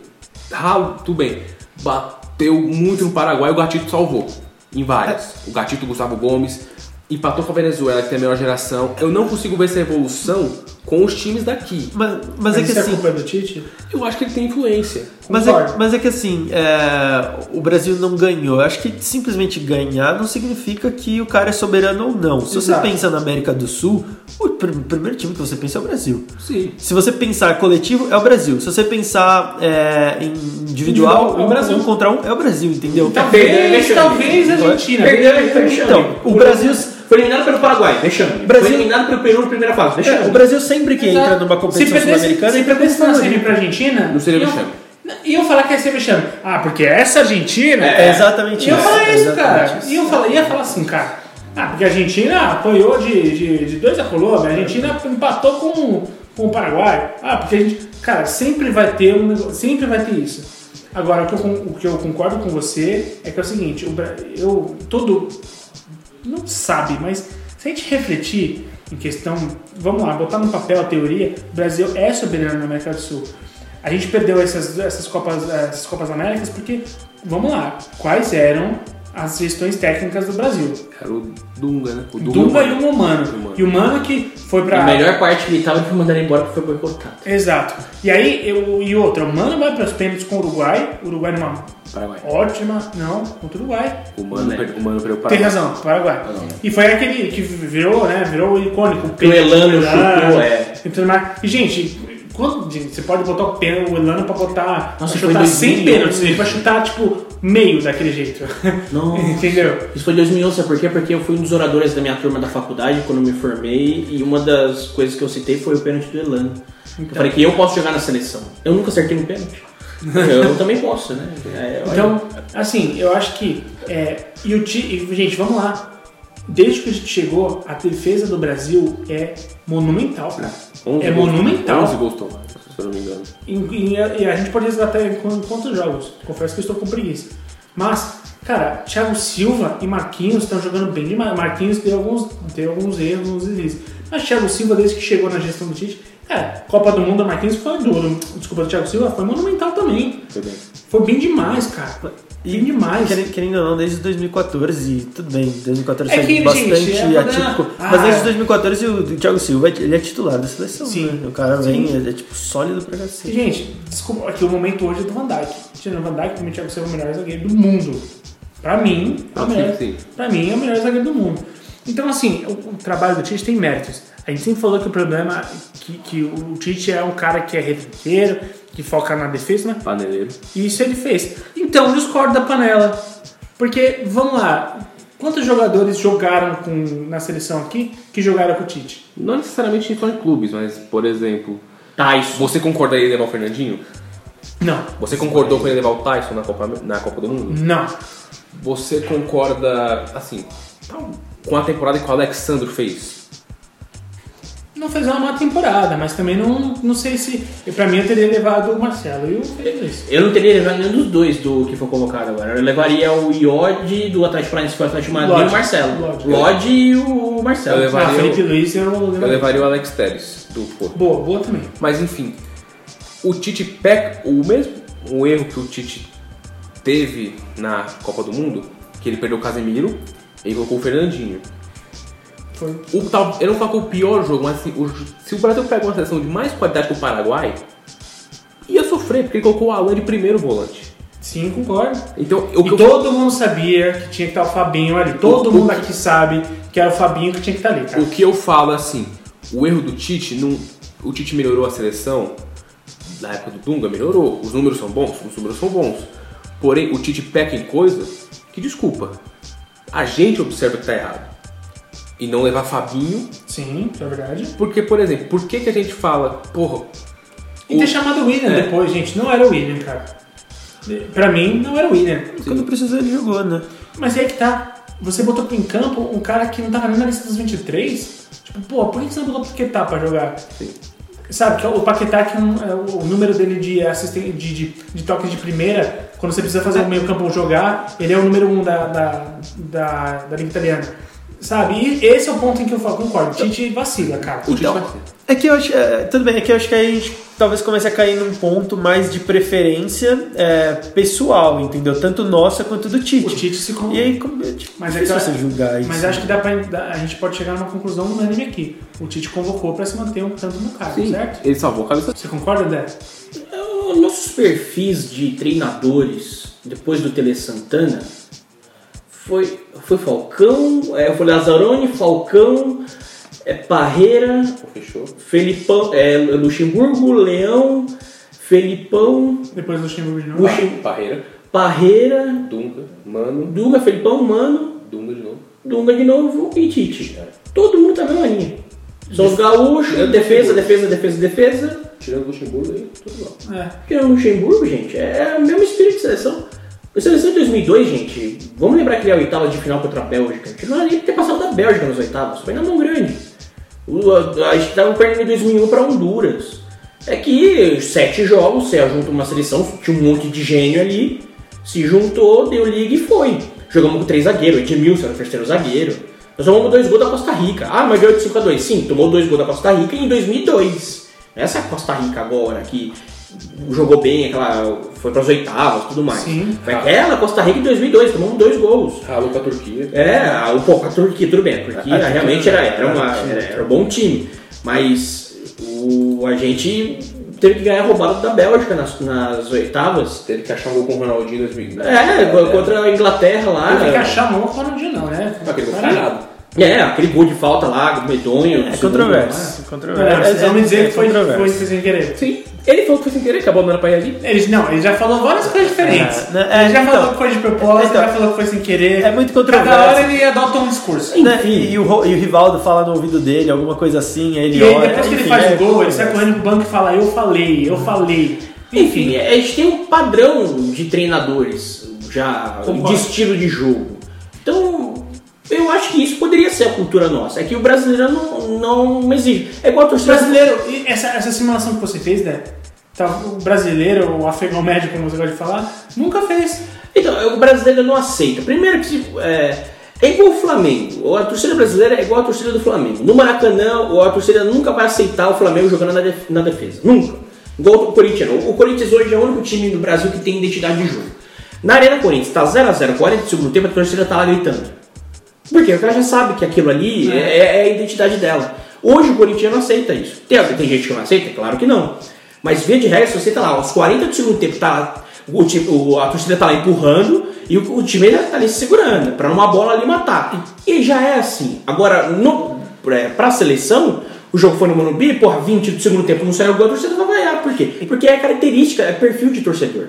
ralo, tudo bem. Bateu muito no Paraguai, o Gatito salvou. Em várias. O Gatito, o Gustavo Gomes. Empatou com a Venezuela, que tem a melhor geração. Eu não consigo ver essa evolução com os times daqui. Mas, mas, é que isso assim. é culpa do Tite? Eu acho que ele tem influência. Mas é, mas é que assim, é, o Brasil não ganhou. Eu acho que simplesmente ganhar não significa que o cara é soberano ou não. Se Exato. você pensa na América do Sul, o pr- primeiro time que você pensa é o Brasil. Sim. Se você pensar coletivo, é o Brasil. Se você pensar é, em individual, Individual, é o Brasil. um contra um, é o Brasil, entendeu? Talvez, talvez a Argentina. Então, o Brasil, Foi eliminado pelo Paraguai, vexame. Brasil- Foi eliminado pelo Peru na primeira fase, é, vexame. o Brasil sempre que entra numa competição sul-americana, se perdesse na semi pra Argentina, Não seria vexame. Iam falar que ia ser vexame. Ah, porque essa Argentina. É exatamente Iam isso. falar é isso, exatamente cara. isso. Iam falar, ia falar assim, cara. Ah, porque a Argentina apoiou de, de, de 2 a Colômbia, a Argentina empatou com, com o Paraguai. Ah, porque a gente. Cara, sempre vai ter um negócio, sempre vai ter isso. Agora, o que, eu, o que eu concordo com você é que é o seguinte, eu. Todo. Não sabe, mas se a gente refletir em questão. Vamos lá, botar no papel a teoria, o Brasil é soberano na América do Sul. A gente perdeu essas, essas, Copas, essas Copas Américas porque, vamos lá, quais eram as gestões técnicas do Brasil? Era o Dunga, né? O Dunga e o Momano. Humano. E o Mano que foi pra. A melhor parte que ele tava ele foi mandado embora porque foi boicotado. Exato. E aí, eu, e outra, o Mano vai para os pênaltis com o Uruguai. O Uruguai numa Paraguai. ótima. Não, contra o Uruguai. O Mano, Né? o Mano perdeu para Tem razão, Paraguai. E foi aquele que virou, né? Virou icônico. O Elano pênalti, chutou, ah, é. e. E, gente, quando, gente, você pode botar o, pênalti, o Elano pra botar. Nossa, pra chutar 2011. 100 pênaltis. Ele vai chutar, tipo, meio daquele jeito. Não. Entendeu? Isso foi em 2011, sabe por quê? Porque eu fui um dos oradores da minha turma da faculdade quando eu me formei e uma das coisas que eu citei foi o pênalti do Elano. Eu falei que eu posso jogar na seleção. Eu nunca acertei no pênalti. Eu também posso, né? É. Então, assim, eu acho que. É, e o Ti- gente, vamos lá. Desde que a gente chegou, a defesa do Brasil é monumental, cara. 11 É gols- monumental. 11 gols tomados, se eu não me engano. E, e a, e a gente pode resgatar quantos jogos? Confesso que estou com preguiça. Mas, cara, Thiago Silva e Marquinhos estão jogando bem demais. Marquinhos tem alguns, tem alguns erros, alguns deslizes. Mas Thiago Silva, desde que chegou na gestão do Tite, cara, Copa do Mundo do Marquinhos foi duro. Desculpa, Thiago Silva foi monumental também. Foi bem. Foi bem demais, cara. Tem demais. Querendo, querendo ou não, desde 2014, e tudo bem, 2014 É foi que, bastante gente, é atípico. Ah. mas desde 2014 o Thiago Silva ele é titular da seleção. Sim. né? O cara vem, Sim. ele é tipo sólido pra E, cacete. gente, desculpa, aqui o momento hoje é do Van Dijk. Tirando o Van Dijk, pra mim, o Thiago Silva é o melhor zagueiro do mundo. Pra mim, é o melhor, pra mim, é o melhor zagueiro do mundo. Então, assim, o, o trabalho do Tite tem méritos. A gente sempre falou que o problema é que, que o Tite é um cara que é retranqueiro, que foca na defesa, né? Paneleiro. E isso ele fez. Então, eu discordo da panela. Porque, vamos lá, quantos jogadores jogaram com, na seleção aqui que jogaram com o Tite? Não necessariamente só em clubes, mas, por exemplo, Tyson. você concordaria em levar o Fernandinho? Não. Você concordou com ele levar o Tyson na Copa, na Copa do Mundo? Não. Você concorda, assim, com a temporada que o Alexandre fez? Não fez uma má temporada, mas também não, não sei se. Pra mim, eu teria levado o Marcelo e o Felipe Luiz. Eu não teria levado nenhum dos dois do que foi convocado agora. Eu levaria o Iod do Atlético Paranaense foi o Atlético Madrid e o Marcelo. Lodge. Lodge e o Marcelo. Eu levaria Ah, o- Felipe Luiz eu Eu levaria. levaria o Alex Telles do Porto. Boa, boa também. Mas enfim, o Tite peca. O mesmo o erro que o Tite teve na Copa do Mundo, que ele perdeu o Casemiro e colocou o Fernandinho. Foi. O tal, eu não falo que é o pior jogo, mas assim, o- se o Brasil pega uma seleção de mais qualidade que o Paraguai, ia sofrer, porque ele colocou o Alan de primeiro volante. Sim, concordo. Então, o E que eu todo mundo sabia que tinha que estar o Fabinho ali. Todo O- mundo o- aqui sabe que era o Fabinho que tinha que estar ali, cara. O que eu falo é assim, o erro do Tite, não, o Tite melhorou a seleção, na época do Dunga melhorou, os números são bons, os números são bons. Porém, o Tite peca em coisas que, desculpa, a gente observa que tá errado. E não levar Fabinho, Sim, isso é verdade. porque, por exemplo, por que, que a gente fala, porra, E ter chamado o William É. depois, gente. Não era o William, cara. Pra mim, não era o William. Quando precisou ele jogou, né? Mas aí que tá. Você botou em campo um cara que não tava nem na lista dos 23. Tipo, pô, por que você não botou o Paquetá pra jogar? Sabe, que o Paquetá, que um- é o número dele de, assisten- de, de, de toques de primeira, quando você precisa fazer o meio campo jogar, ele é o número um da, da, da, da Liga Italiana. Sabe? E esse é o ponto em que eu falo, concordo. Tite vacila, cara. o Tite Então, vai ser. É que eu acho. é, tudo bem, é que eu acho que aí a gente talvez comece a cair num ponto mais de preferência é, pessoal, entendeu? Tanto nossa quanto do Tite. O Tite se con- E aí, como é tipo, Mas é que- você julgar isso. Mas acho que dá pra, a gente pode chegar numa conclusão unânime aqui. O Tite convocou pra se manter um tanto no cargo, Sim, certo? ele salvou a cabeça. Você concorda, Dé? Os nossos perfis de treinadores, depois do Tele Santana, foi, foi Falcão, é, foi Lazzaroni, Falcão, é, Parreira, Fechou. Felipão, é, Luxemburgo, Leão, Felipão, Depois Luxemburgo de novo. Luxem, Parreira, Parreira, Dunga, Mano, Dunga, Felipão, Mano, Dunga de novo. Dunga de novo e Tite. Todo mundo tá na mesma linha. São os gaúchos, defesa, defesa, defesa, defesa. Tirando o Luxemburgo aí, tudo igual. É. Porque o Luxemburgo, gente, é o mesmo espírito de seleção. A seleção de 2002, gente, vamos lembrar que ele é a oitava de final contra a Bélgica. A gente não era nem ter passado da Bélgica nas oitavas, foi na mão grande. O- a, a gente tava perdendo em 2001 para Honduras. É que sete jogos, você junta uma seleção, tinha um monte de gênio ali, se juntou, deu liga e foi. Jogamos com três zagueiros, Edmilson era o terceiro zagueiro. Nós tomamos dois gols da Costa Rica. Ah, mas ganhou de 5 a 2 Sim, tomou dois gols da Costa Rica em 2002. Essa é a Costa Rica agora, que jogou bem, aquela foi para as oitavas tudo mais. Sim. Foi aquela Costa Rica em 2002, tomamos dois gols. Ralo com a Turquia. É, um pouco a Turquia, tudo bem, a Turquia A realmente era, era- uma- era- um bom time, mas o, a gente teve que ganhar roubado da Bélgica nas, nas oitavas. Teve que achar um gol com o Ronaldinho em 2000. É, contra a Inglaterra lá. Tem que achar a mão com o Ronaldinho, não, né? Aquele gol falhado. É, aquele gol de falta lá, medonho. É controverso. É, controverso. vocês vão me dizer é que foi, controverso. foi sem querer. Sim, ele falou que foi sem querer, que a bola não era pra ir ali. Ele, não, ele já falou várias coisas diferentes. É, né, é, ele já então. falou que foi de propósito, Então. já falou que foi sem querer. É muito Cada controverso. hora ele adota um discurso. Né? Enfim. E, e o, e o Rivaldo fala no ouvido dele, alguma coisa assim, aí ele E aí, olha. depois que ele faz é o gol, ele controverso. sai correndo pro banco e fala: Eu falei, eu falei. Enfim, a gente tem um padrão de treinadores já Concordo. de estilo de jogo. Então, eu acho que isso poderia ser a cultura nossa. É que o brasileiro não, não exige. É igual a torcida brasileiro, essa, essa simulação que você fez, né? O brasileiro, o afegão médio, como você gosta de falar, nunca fez. Então, o brasileiro não aceita. Primeiro que é, é igual o Flamengo. A torcida brasileira é igual a torcida do Flamengo. No Maracanã, a torcida nunca vai aceitar o Flamengo jogando na, def- na defesa. Nunca. Igual o Corinthians. O Corinthians hoje é o único time no Brasil que tem identidade de jogo. Na Arena Corinthians, tá 0x0, 40 do segundo tempo, a torcida tá lá gritando. Porque ela já sabe que aquilo ali é, é a identidade dela. Hoje o Corinthians não aceita isso. Tem, tem gente que não aceita? Claro que não. Mas via de regra, se você tá lá, aos 40 do segundo tempo, tá, o, o- a torcida tá lá empurrando e o, o time tá ali se segurando, pra uma bola ali matar. E já é assim. Agora, no, é, pra seleção, o jogo foi no Morumbi, porra, 20 do segundo tempo não saiu o gol, a torcida vai vaiar. Por quê? Porque é característica, é perfil de torcedor.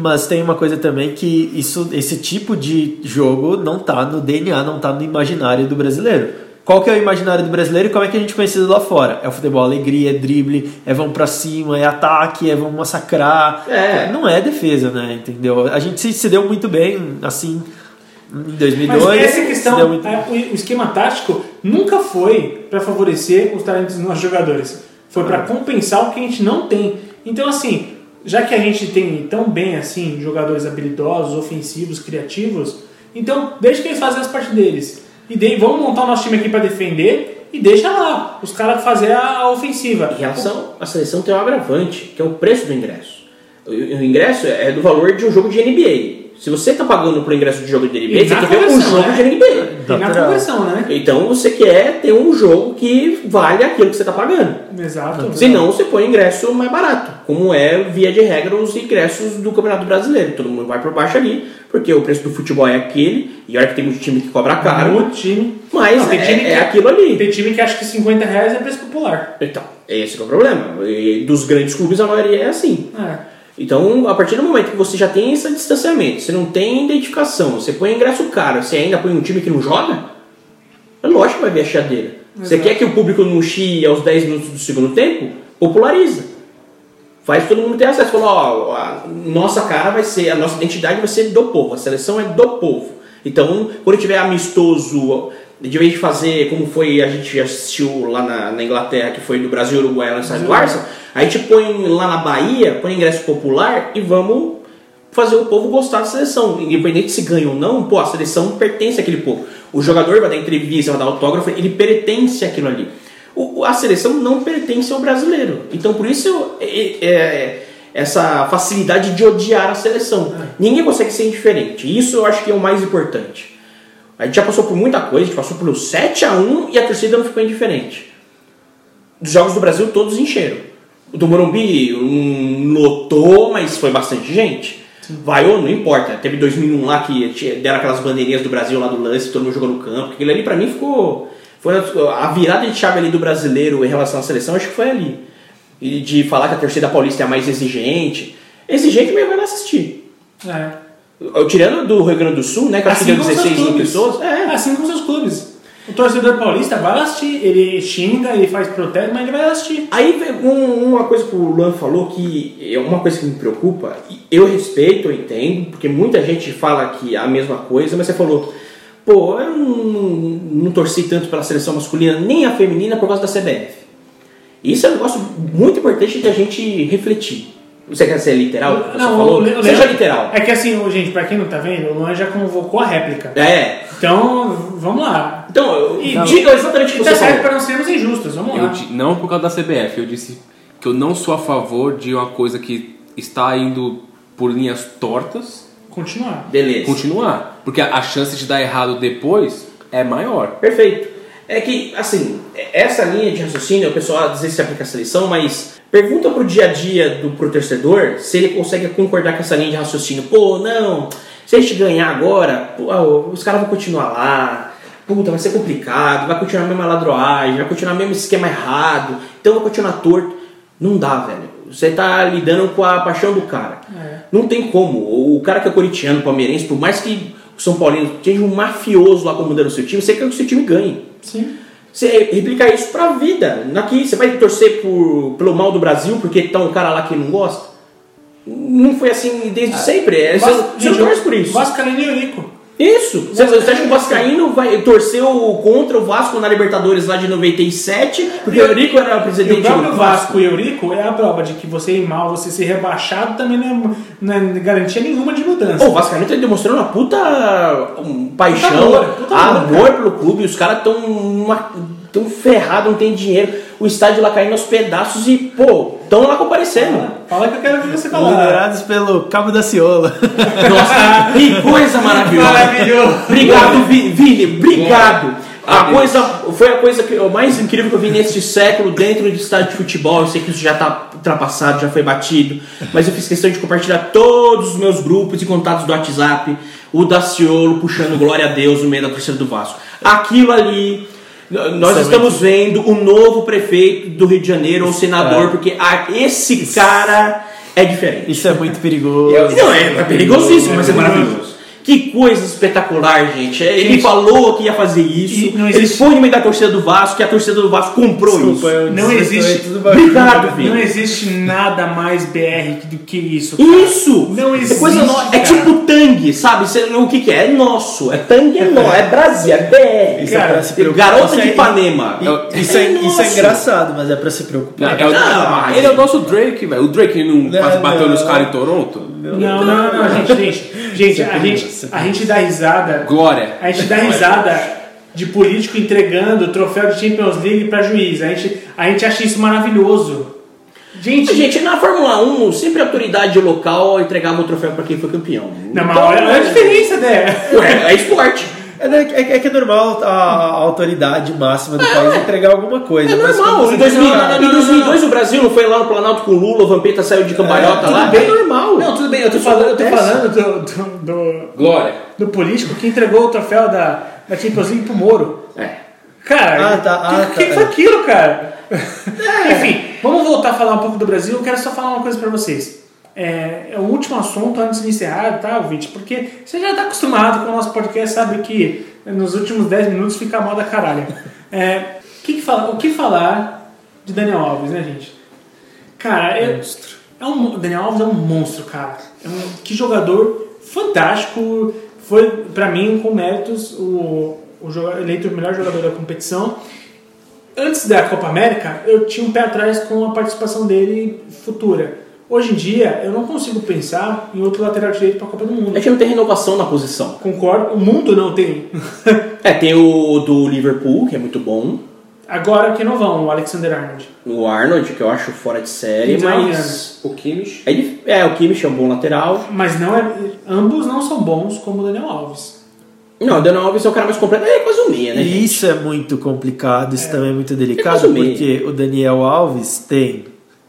Mas tem uma coisa também que isso, esse tipo de jogo não tá no DNA, não tá no imaginário do brasileiro. Qual que é o imaginário do brasileiro e como é que a gente é conhecido lá fora? É o futebol alegria, é drible, é vão pra cima, é ataque, é vão massacrar. É. Não é defesa, né? Entendeu? A gente se, se deu muito bem, assim, em 2002. Mas essa questão, muito- é, o o esquema tático nunca foi para favorecer os talentos dos nossos jogadores. Foi para compensar o que a gente não tem. Então, assim, já que a gente tem tão bem assim jogadores habilidosos, ofensivos, criativos, então deixa que eles façam as partes deles. E daí vamos montar o nosso time aqui para defender e deixa lá os caras fazer a, ofensiva. Em relação à seleção tem um agravante, que é o preço do ingresso. O ingresso é do valor de um jogo de NBA. Se você está pagando por ingresso de jogo de NBA, E você quer ver um jogo né? de NBA. E na conversão, né? Então você quer ter um jogo que vale aquilo que você está pagando. Exato. Senão você põe ingresso mais barato, como é via de regra os ingressos do Campeonato Brasileiro. Todo mundo vai por baixo ali, porque o preço do futebol é aquele, e olha que tem muito time que cobra caro, No time. mas Não, tem é, time que- é aquilo ali. Tem time que acha que 50 reais é preço popular. Então, esse que é o problema. E dos grandes clubes a maioria é assim. É. Então, a partir do momento que você já tem esse distanciamento, você não tem identificação, você põe ingresso caro, você ainda põe um time que não joga, é lógico que vai ver a chiadeira. Você Exato. quer que o público não chie aos 10 minutos do segundo tempo? Populariza. Faz todo mundo ter acesso. Fala, ó, a nossa cara vai ser, a nossa identidade vai ser do povo, a seleção é do povo. Então, quando tiver amistoso, de vez de fazer como foi, a gente assistiu lá na, na Inglaterra, que foi do Brasil Uruguai lá no estádio do Arsenal, a gente põe lá na Bahia, põe ingresso popular e vamos fazer o povo gostar da seleção. Independente se ganha ou não, pô, a seleção pertence àquele povo. O jogador vai dar entrevista, vai dar autógrafo, ele pertence àquilo ali. O- o- a seleção não pertence ao brasileiro. Então, por isso, é- é- essa facilidade de odiar a seleção. Ninguém consegue ser indiferente. Isso eu acho que é o mais importante. A gente já passou por muita coisa, a gente passou pelo 7 a 1 e a torcida não ficou indiferente. Dos jogos do Brasil, todos encheram. O do Morumbi um, lotou, mas foi bastante gente. Vaiou, não importa. Teve 2001 lá que deram aquelas bandeirinhas do Brasil lá do lance, todo mundo jogou no campo. Aquilo ali pra mim ficou. Foi a virada de chave ali do brasileiro em relação à seleção, acho que foi ali. E de falar que a torcida paulista é a mais exigente. Exigente mesmo vai lá assistir. É. Eu, Tirando do Rio Grande do Sul, né? Que acho que deu como seus 16 mil pessoas. É. Assim como seus clubes. O torcedor paulista vai assistir, ele xinga, ele faz protesto, mas ele vai assistir. Aí um- uma coisa que o Luan falou que é uma coisa que me preocupa, eu respeito, eu entendo, porque muita gente fala que é a mesma coisa, mas você falou, pô, eu não, não- não torci tanto pela seleção masculina, nem a feminina por causa da CBF. Isso é um negócio muito importante da gente refletir. Você quer ser literal? Você falou? o Le- o Seja Leandro- literal. É que assim, gente, pra quem não tá vendo, o Luan já convocou a réplica. É. Então, vamos lá. Então, eu- E- diga exatamente o que tá você certo falou. para não sermos injustos, vamos Eu lá. di- não por causa da CBF, eu disse que eu não sou a favor de uma coisa que está indo por linhas tortas Continuar. Beleza. continuar. Porque a, a chance de dar errado depois é maior. Perfeito. É que, assim, essa linha de raciocínio, o pessoal às vezes se aplica à seleção, mas pergunta pro dia a dia do pro torcedor se ele consegue concordar com essa linha de raciocínio. Pô, não, se a gente ganhar agora, pô, os caras vão continuar lá, puta, vai ser complicado, vai continuar a mesma ladroagem, vai continuar o mesmo esquema errado, então vai continuar torto. Não dá, velho. Você tá lidando com a paixão do cara. Não tem como. O cara que é corintiano, palmeirense, por mais que o São Paulino seja um mafioso lá comandando o seu time, você quer que o seu time ganhe. Sim. Você replica isso pra vida. Aqui, você vai torcer por, pelo mal do Brasil porque tá um cara lá que não gosta? Não foi assim desde sempre. É, você, você não torce por isso. Vascaíno e Eurico. Isso. Você, você acha que o Vascaíno vai, torceu contra o Vasco na Libertadores lá de 97 porque o Eurico era o presidente do Vasco e Eurico é a prova de que você ir mal, você ser rebaixado também não é, não é garantia nenhuma de mudança. Pô, o Vascaíno tá demonstrando uma puta um, paixão, Puta amor, puta amor, amor pelo clube. Os caras estão tão ferrados, não tem dinheiro. O estádio lá caindo aos pedaços e, pô, estão lá comparecendo. Fala que eu quero ver você falar. Liderados pelo Cabo da Ciola. Nossa, que coisa maravilhosa. Maravilhoso. Obrigado, Vi- Vini, obrigado. A coisa, foi a coisa que, o mais incrível que eu vi neste século dentro de estádio de futebol. Eu sei que isso já está ultrapassado, já foi batido, mas eu fiz questão de compartilhar todos os meus grupos e contatos do WhatsApp. O Daciolo puxando glória a Deus no meio da torcida do Vasco. Aquilo ali. Nós estamos vendo o novo prefeito do Rio de Janeiro, ou senador, porque a- esse cara é diferente. Isso é muito perigoso. Não, é, é perigosíssimo, mas é maravilhoso. Que coisa espetacular, gente. Ele Gente, falou que ia fazer isso. e não Ele existe- foi no meio da torcida do Vasco, que a torcida do Vasco comprou Desculpa, isso. eu Não existe-. Obrigado, Vini. Não existe nada mais BR do que isso. cara. Isso! Não é existe, coisa no... É cara. tipo Tang, sabe? O que, que é? É nosso. É Tang, é nosso. É Brasil, é BR. Isso é pra se preocupar. Garota de é- Ipanema. E- Isso é, isso é engraçado, mas é pra se preocupar. É o- Não, ele é o nosso Drake, velho. O Drake não, Não, bateu não. nos caras em Toronto. Não, não, não, gente, gente, gente, a gente, a gente dá risada, Glória. a gente dá risada de político entregando o troféu de Champions League pra juiz. A gente, a gente acha isso maravilhoso. Gente, Gente, na Fórmula 1, sempre a autoridade local entregava o troféu pra quem foi campeão. não, mas Então, olha, olha a diferença dela. Ué, é esporte. É, né, é- é que é normal a, a autoridade máxima do país entregar alguma coisa. É normal. Em, você 2000, tem cara- em 2002 o Brasil não foi lá no Planalto com o Lula, o Vampeta saiu de cambalhota Tudo lá. bem. É normal. Não, tudo bem, eu tô Isso falando, eu tô falando do, do, do, Glória. do político que entregou o troféu da, da Champions League pro Moro. É. Cara, Ah, tá, que, ah, que tá, foi é. aquilo, cara? Enfim, vamos voltar a falar um pouco do Brasil. Eu quero só falar uma coisa pra vocês. É, é o último assunto antes de encerrar, tá, ouvinte? Porque você já tá acostumado com o nosso podcast, sabe que nos últimos 10 minutos fica mal da caralho. É, que que fala- o que falar de Daniel Alves, né, gente? Cara, é, é um, Daniel Alves é um monstro, cara. É um, que jogador fantástico. Foi, pra mim, com méritos, o, o eleito o melhor jogador da competição. Antes da Copa América, eu tinha um pé atrás com a participação dele futura. Hoje em dia, eu não consigo pensar em outro lateral direito para a Copa do Mundo. É que não tem renovação na posição. Concordo, o mundo não tem. É, tem o do Liverpool, que é muito bom. Agora que não vão, o Alexander Arnold. O Arnold, que eu acho fora de série, 19 mas. O Kimmich. É, é, o Kimmich é um bom lateral. Mas não é, ambos não são bons como o Daniel Alves. Não, o Daniel Alves é o cara mais completo. É quase um meia, né? E gente? isso é muito complicado, isso também é muito quase delicado, meio. porque o Daniel Alves tem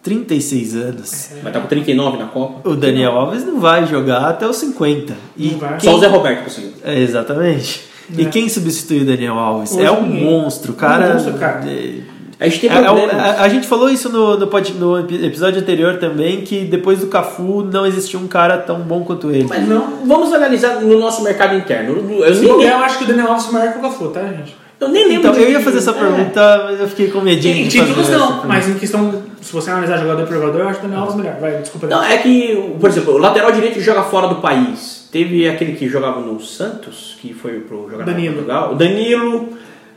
36 anos. Vai estar com 39 na Copa. O Daniel Alves não vai jogar até os 50. E vai. Só o Zé Roberto conseguiu. É, exatamente. E É. quem substitui o Daniel Alves? Hoje é um ninguém. monstro, cara. Um monstro, cara. É- A gente é- é a, a gente falou isso no, no, no epi- episódio anterior também, que depois do Cafu não existia um cara tão bom quanto ele. Mas não, vamos analisar no nosso mercado interno. Eu Se nem, eu acho que o Daniel Alves é maior que o Cafu, tá, gente? eu nem lembro. Então, eu ia fazer essa É. pergunta, mas eu fiquei com medinho Em títulos não, mas em questão, se você analisar jogador por jogador, eu acho o Daniel Alves melhor. Vai, desculpa. Não, é que, por exemplo, o lateral direito joga fora do país. Teve aquele que jogava no Santos, que foi pro jogar Danilo. Portugal. O Danilo.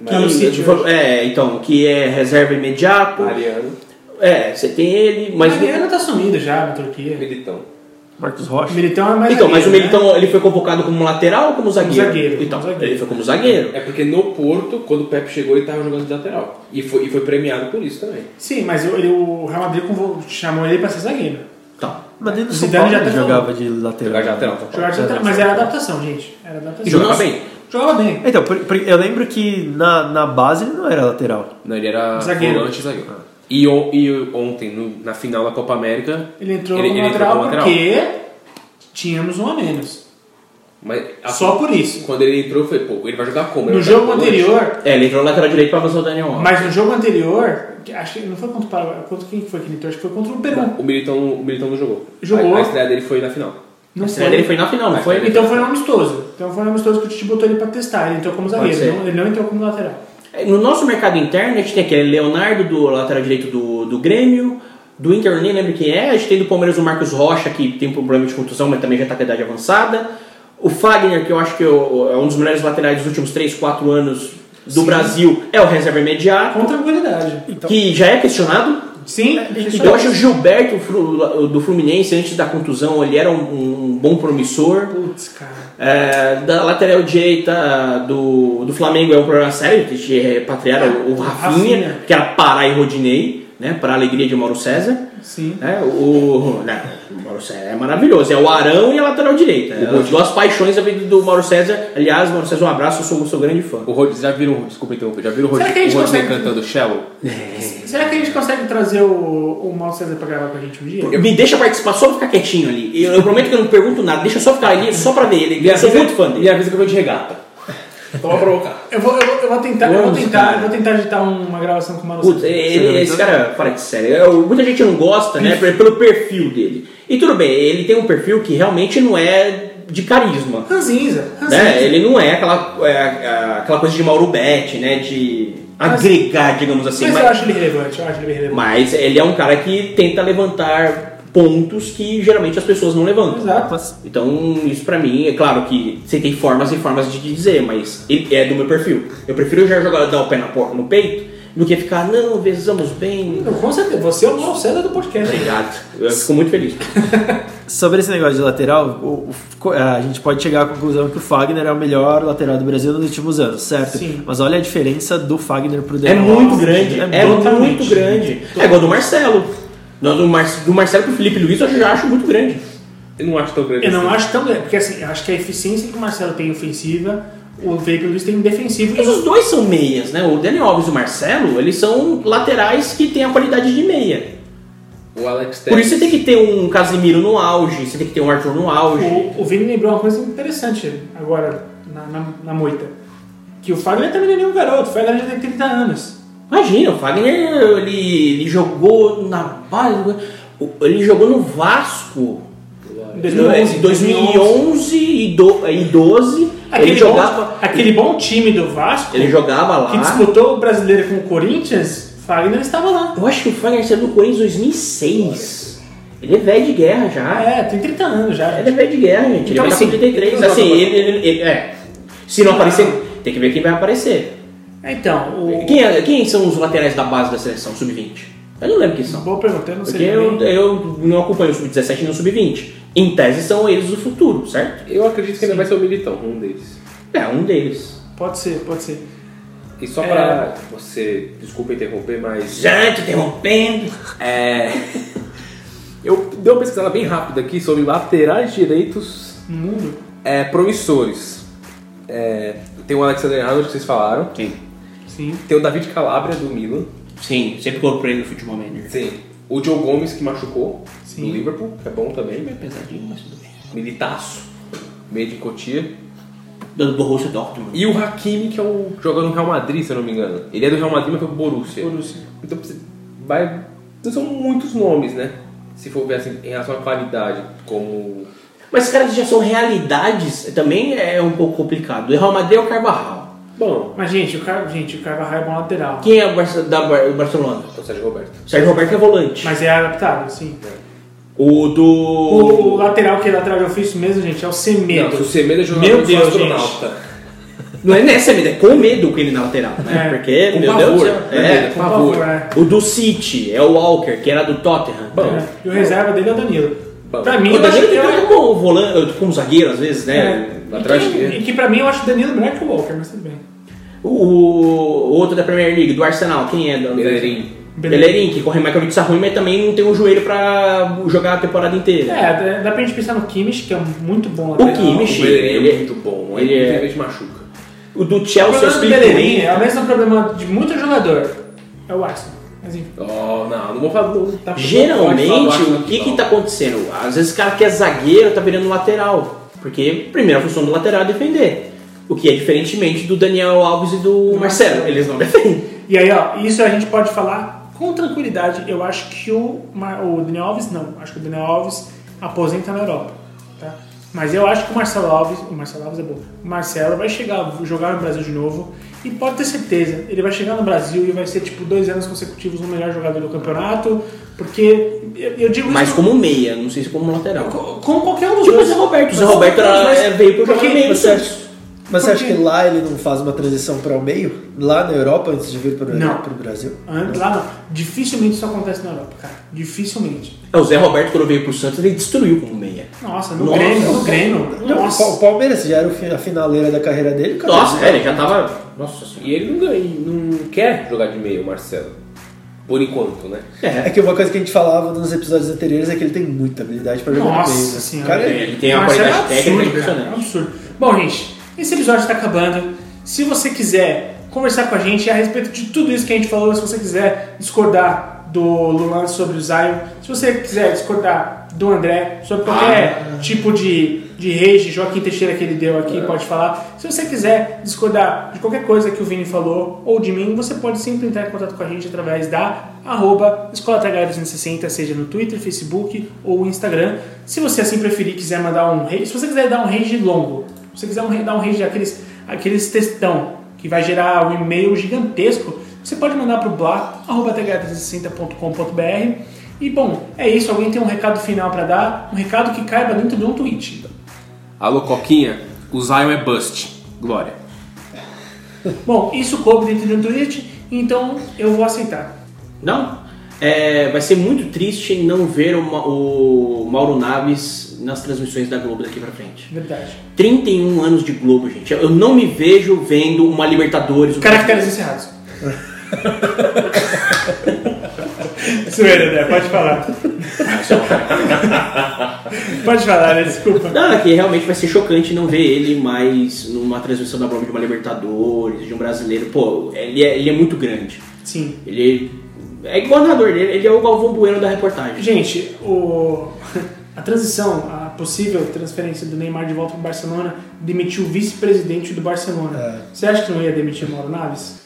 Que, É, City foi- é, então, que é reserva imediato. Mariano. É, você tem ele, mas. Mariano tá sumido já na Turquia. Militão. Marcos O Rocha. Militão é mais Então, mas o zagueiro, né? Militão ele foi convocado como lateral ou como zagueiro? zagueiro, Então, como zagueiro. ele foi como zagueiro. É porque no Porto, quando o Pepe chegou, ele tava jogando de lateral. E foi, e foi premiado por isso também. Sim, mas o, ele- o Real Madrid chamou ele pra ser zagueiro. Tá. Mas dentro do O São Paulo já jogava de lateral. Jogar de lateral, tá? Jogava de lateral, mas era adaptação, gente. Era adaptação. E jogava bem. Jogava bem. Então, eu lembro que na, na base ele não era lateral. Não, ele era Zagueiro. volante e zagueiro. E, on- e ontem, no- na final da Copa América, Ele entrou Ele- como ele entrou lateral porque tínhamos um a menos. mas a- Só por isso. quando ele entrou, foi, pô, ele vai jogar como? Ele No jogo anterior, É, ele entrou no lateral direito pra avançar o Daniel Alves. mas no jogo anterior, acho que não foi contra o Paraguai, contra quem que foi que ele entrou? Acho que foi contra o Peru. O Militão, o Militão não jogou. Jogou. A, a estreia dele foi na final. Não A estreia dele foi na final, não foi? Então foi um amistoso. Então foi um amistoso que o Tite botou ele pra testar. Ele entrou como zagueiro, não- ele não entrou como lateral. É, No nosso mercado interno, a gente tem aquele Leonardo do lateral direito do, do Grêmio, do Inter, eu nem lembro quem é. A gente tem do Palmeiras o Marcos Rocha, que tem problema de contusão, mas também já está com a idade avançada. O Fagner, que eu acho que é é um dos melhores laterais dos últimos 3, 4 anos do Sim. Brasil, é o reserva imediato, Com tranquilidade. que já é questionado. Sim, Eu acho o Gilberto do Fluminense, antes da contusão, ele era um, um bom promissor. Putz, cara. É, da lateral direita do, do Flamengo é um problema sério, que repatriaram o, o Rafinha, Rafinha. que era Pará e Rodinei, né, para a alegria de Mauro César. Sim. né, o, né, o Mauro César é maravilhoso, é o Arão e a lateral direita. É, as duas paixões da vida do Mauro César. Aliás, Mauro César, um abraço, eu sou, sou grande fã. O Rod, já viram, desculpa interromper, já viram o Rod, Será que a gente o Rodney consegue- cantando Shallow? Será que a gente consegue trazer o, o Mal César pra gravar com a gente um dia? Me deixa participar, só ficar quietinho ali. Eu, eu prometo que eu não pergunto nada, deixa eu só ficar ali, só pra ver ele. Eu sou muito fã dele. me avisa que eu vou de regata. Só pra provocar. Eu vou, eu vou, eu vou tentar, eu vou tentar, eu vou tentar editar uma gravação com o Mano Putz, ele- esse cara, fora de sério, eu- muita gente não gosta, né, pelo perfil dele. E tudo bem, ele tem um perfil que realmente não é de carisma. Ranzinza, ranzinza. Né? Ele não é aquela, é, é, aquela coisa de Mauro Betti, né, de agregar, digamos assim. Mas Mas, eu acho ele relevante, eu acho ele relevante. mas ele é um cara que tenta levantar pontos que geralmente as pessoas não levantam. Exato. Então, isso pra mim, é claro que você tem formas e formas de dizer, mas é do meu perfil. Eu prefiro já jogar, dar o pé na porta, no peito, do que ficar, não, vezamos bem. Então, com certeza, você é o Mal César do podcast. Obrigado. Eu fico muito feliz. Sobre esse negócio de lateral, o- o- a gente pode chegar à conclusão que o Fagner é o melhor lateral do Brasil nos últimos anos, certo? Sim. Mas olha a diferença do Fagner pro É Daniel muito Alves. grande. É, totalmente. muito grande. É igual do Marcelo. Do, do, Mar, do Marcelo pro Felipe Luiz eu já acho muito grande. Eu não acho tão grande Eu não assim. acho tão grande, porque assim, eu acho que a eficiência que o Marcelo tem em ofensiva, o Felipe Luiz tem em defensivo. Mas os dois são meias, né? O Daniel Alves e o Marcelo, eles são laterais que têm a qualidade de meia. O Alex Por isso você tem que ter um Casemiro no auge, você tem que ter um Arthur no auge. O, o Vini lembrou uma coisa interessante agora na, na, na moita. Que o Fagner também não é nenhum garoto, o Fagner já tem 30 anos. Imagina, o Fagner, ele, ele jogou na base, ele jogou no Vasco Em 2011, em 2011 e do- e 12. Aquele, Ele bom, jogava, aquele bom time do Vasco ele jogava lá. que disputou o brasileiro com o Corinthians, Fagner estava lá. Eu acho que o Fagner saiu do Corinthians em 2006. Ele é velho de guerra já. É, tem 30 anos já. Ele é velho de guerra, gente. Então, ele vai assim, com 33. ele não Assim, ele, ele- ele- é. Se não aparecer, tem que ver quem vai aparecer. Então, o... Quem, é- quem são os laterais da base da seleção, sub-20? Eu não lembro quem são. Boa pergunta, eu não Porque sei. eu, também. eu não acompanho o sub-17 nem o sub-20. Em tese são eles o futuro, certo? Eu acredito que ainda vai ser o Militão, um deles. É, um deles. Pode ser, pode ser. E só É. pra você, desculpa interromper, mas Já te interrompendo. é, eu dei uma pesquisada bem rápida aqui sobre laterais direitos No mundo. é, promissores. É, tem o Alexander Arnold que vocês falaram, Sim. Sim. tem o David Calabria do Milan, Sim, sempre pra ele no futebol manager. sim. o Joe Gomes que machucou Sim. do Liverpool, que é bom também, É pesadinho, mas tudo bem. Militaço, meio de Cotia. Do Borussia Dortmund. E o Hakimi, que é o jogador no Real Madrid, se eu não me engano. Ele é do Real Madrid, mas foi pro Borussia. Borussia. Então vai. Não são muitos nomes, né? Se for ver assim, em relação à qualidade, como. Mas esses caras já são realidades, também é um pouco complicado. O Real Madrid é o Carvajal. Bom, Mas, gente, o, Car... gente, o Carvajal é bom lateral. Quem é o Barça- da Bar- Barcelona? é o Sérgio Roberto. Sérgio Roberto é volante. Mas é adaptável, sim. O do. O, o lateral que é lateral de ofício mesmo, gente, é o Semedo. Não, o Semedo é jogador Meu Deus, astronauta. Não é nessa medida, é com medo com ele na lateral, né? É. Porque, Com meu pavor. Deus do céu. É. Por favor. é. O do City é o Walker, que era do Tottenham. Bom, É. E o reserva dele é o Danilo. Pra mim, o Danilo fica eu... como volante, como zagueiro às vezes, né? É. Lateral E que- esquerdo. E que pra mim eu acho o Danilo melhor que o Walker, mas tudo bem. O, o outro da Premier League, do Arsenal, quem é? Bellerin. Bellerin, que corre mais que a Vitsa ruim, mas também não tem um joelho pra jogar a temporada inteira. É, dá- pra gente pensar no Kimmich, que é muito bom O. Kimmich, O Bellerin ele- é muito bom. ele Ele é- machuca. O do O Chelsea é o problema do Espírito Bellerin é o mesmo problema de muito jogador. É o Arsenal. Mas enfim. Oh, não, não vou falar. Não, tá Geralmente, o que que tá acontecendo? Às vezes o cara que é zagueiro tá virando lateral. Porque a primeira função do lateral é defender. O que é diferentemente do Daniel Alves e do Marcelo. Eles não defendem. E aí, ó, isso a gente pode falar com tranquilidade. Eu acho que o, o Daniel Alves não. Acho que o Daniel Alves aposenta na Europa. Tá? Mas eu acho que o Marcelo Alves. O Marcelo Alves é bom. O Marcelo vai chegar, jogar no Brasil de novo. E pode ter certeza, ele vai chegar no Brasil e vai ser tipo dois anos consecutivos o melhor jogador do campeonato. Porque eu, eu digo Mas isso. como meia, não sei se como lateral. co- como qualquer um dos Tipo o dois. Zé Roberto. O Zé Roberto era- veio pro Porque- meio no Mas você acha Porque- que lá ele não faz uma transição para o meio? Lá na Europa, antes de vir para Não. o Brasil? Ah, Lá não. Dificilmente isso acontece na Europa, cara. Dificilmente. É, o Zé Roberto, quando veio pro Santos, ele destruiu como meia. Nossa, no Nossa. Grêmio, no Grêmio. Não, o Nossa. O Palmeiras já era o a finaleira da carreira dele. cara. Nossa, é, ele já tava. Nossa senhora. E ele não, ganha- não quer jogar de meio, Marcelo. Por enquanto, né? É que uma coisa que a gente falava nos episódios anteriores é que ele tem muita habilidade para jogar Nossa no meio. né? senhora. Cara, Ele tem uma Mas qualidade é técnica absurdo, impressionante. cara, é absurdo. Bom, gente, esse episódio está acabando. Se você quiser conversar com a gente a respeito de tudo isso que a gente falou, se você quiser discordar do Luan sobre o Zion, se você quiser discordar do André sobre qualquer tipo de, de rage, Joaquim Teixeira que ele deu aqui, pode falar. Se você quiser discordar de qualquer coisa que o Vini falou ou de mim, você pode sempre entrar em contato com a gente através da arroba Escola TH260, seja no Twitter, Facebook ou Instagram. Se você assim preferir, quiser mandar um rage, se você quiser dar um rage longo, se você quiser um, dar um rage daqueles aqueles textão que vai gerar um e-mail gigantesco, você pode mandar para o blá.th360.com.br e bom, é isso. Alguém tem um recado final para dar? Um recado que caiba dentro de um tweet. Alô, Coquinha, o Zion é bust. Glória. Bom, isso coube dentro de um tweet, então eu vou aceitar. Não? É, vai ser muito triste não ver o, o Mauro Naves nas transmissões da Globo daqui pra frente. Verdade. 31 anos de Globo, gente. Eu não me vejo vendo uma Libertadores. um Caracteres encerrados. Zoeira, né? Pode falar. Pode falar, né? Desculpa. Não, é que realmente vai ser chocante não ver ele mais numa transmissão da Globo de uma Libertadores, de um brasileiro. Pô, ele é, ele é muito grande. Sim. Ele é igual narrador, ele, ele é o Galvão Bueno da reportagem. Gente, o, a transição, a possível transferência do Neymar de volta para o Barcelona demitiu o vice-presidente do Barcelona. É. Você acha que não ia demitir Mauro Naves?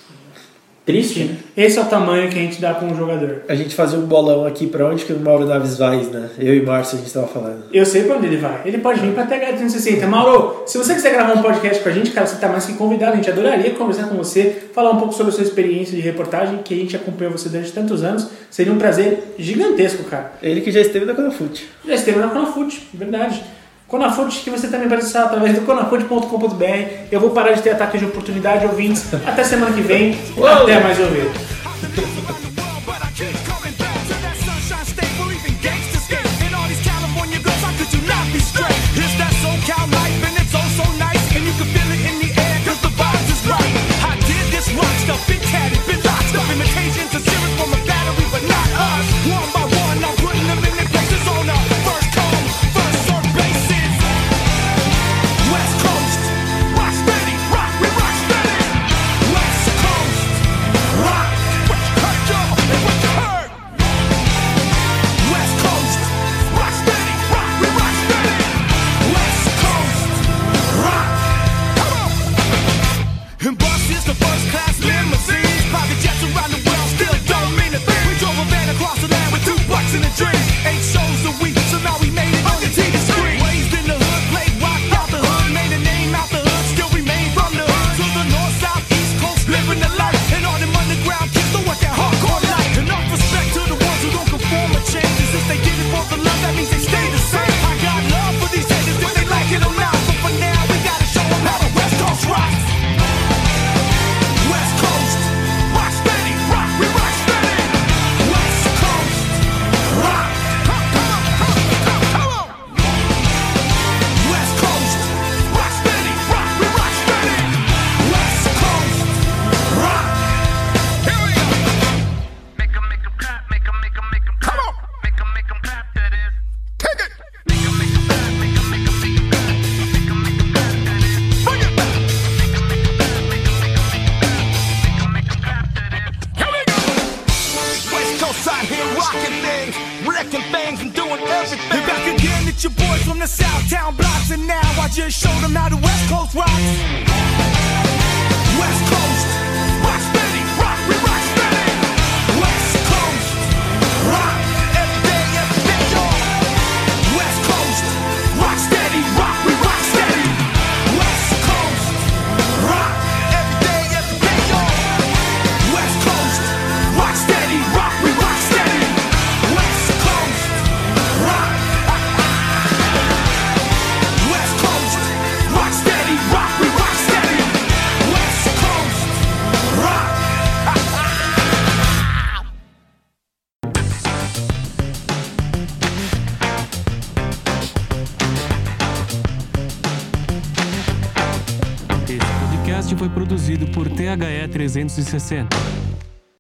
Triste, né? Esse é o tamanho que a gente dá com o jogador. A gente fazia um bolão aqui pra onde que o Mauro Naves vai, né? Eu e Márcio a gente tava falando. Eu sei pra onde ele vai. Ele pode vir pra TH360. Mauro, se você quiser gravar um podcast com a gente, cara, você tá mais que convidado. A gente adoraria conversar com você, falar um pouco sobre a sua experiência de reportagem, que a gente acompanhou você durante tantos anos. Seria um prazer gigantesco, cara. Ele que já esteve na Conafute. Já esteve na Conafute, verdade. Conafute, que você também pode acessar através do conafute.com.br. Eu vou parar de ter ataque de oportunidade, ouvintes. Até semana que vem. Até mais ouvir. 360.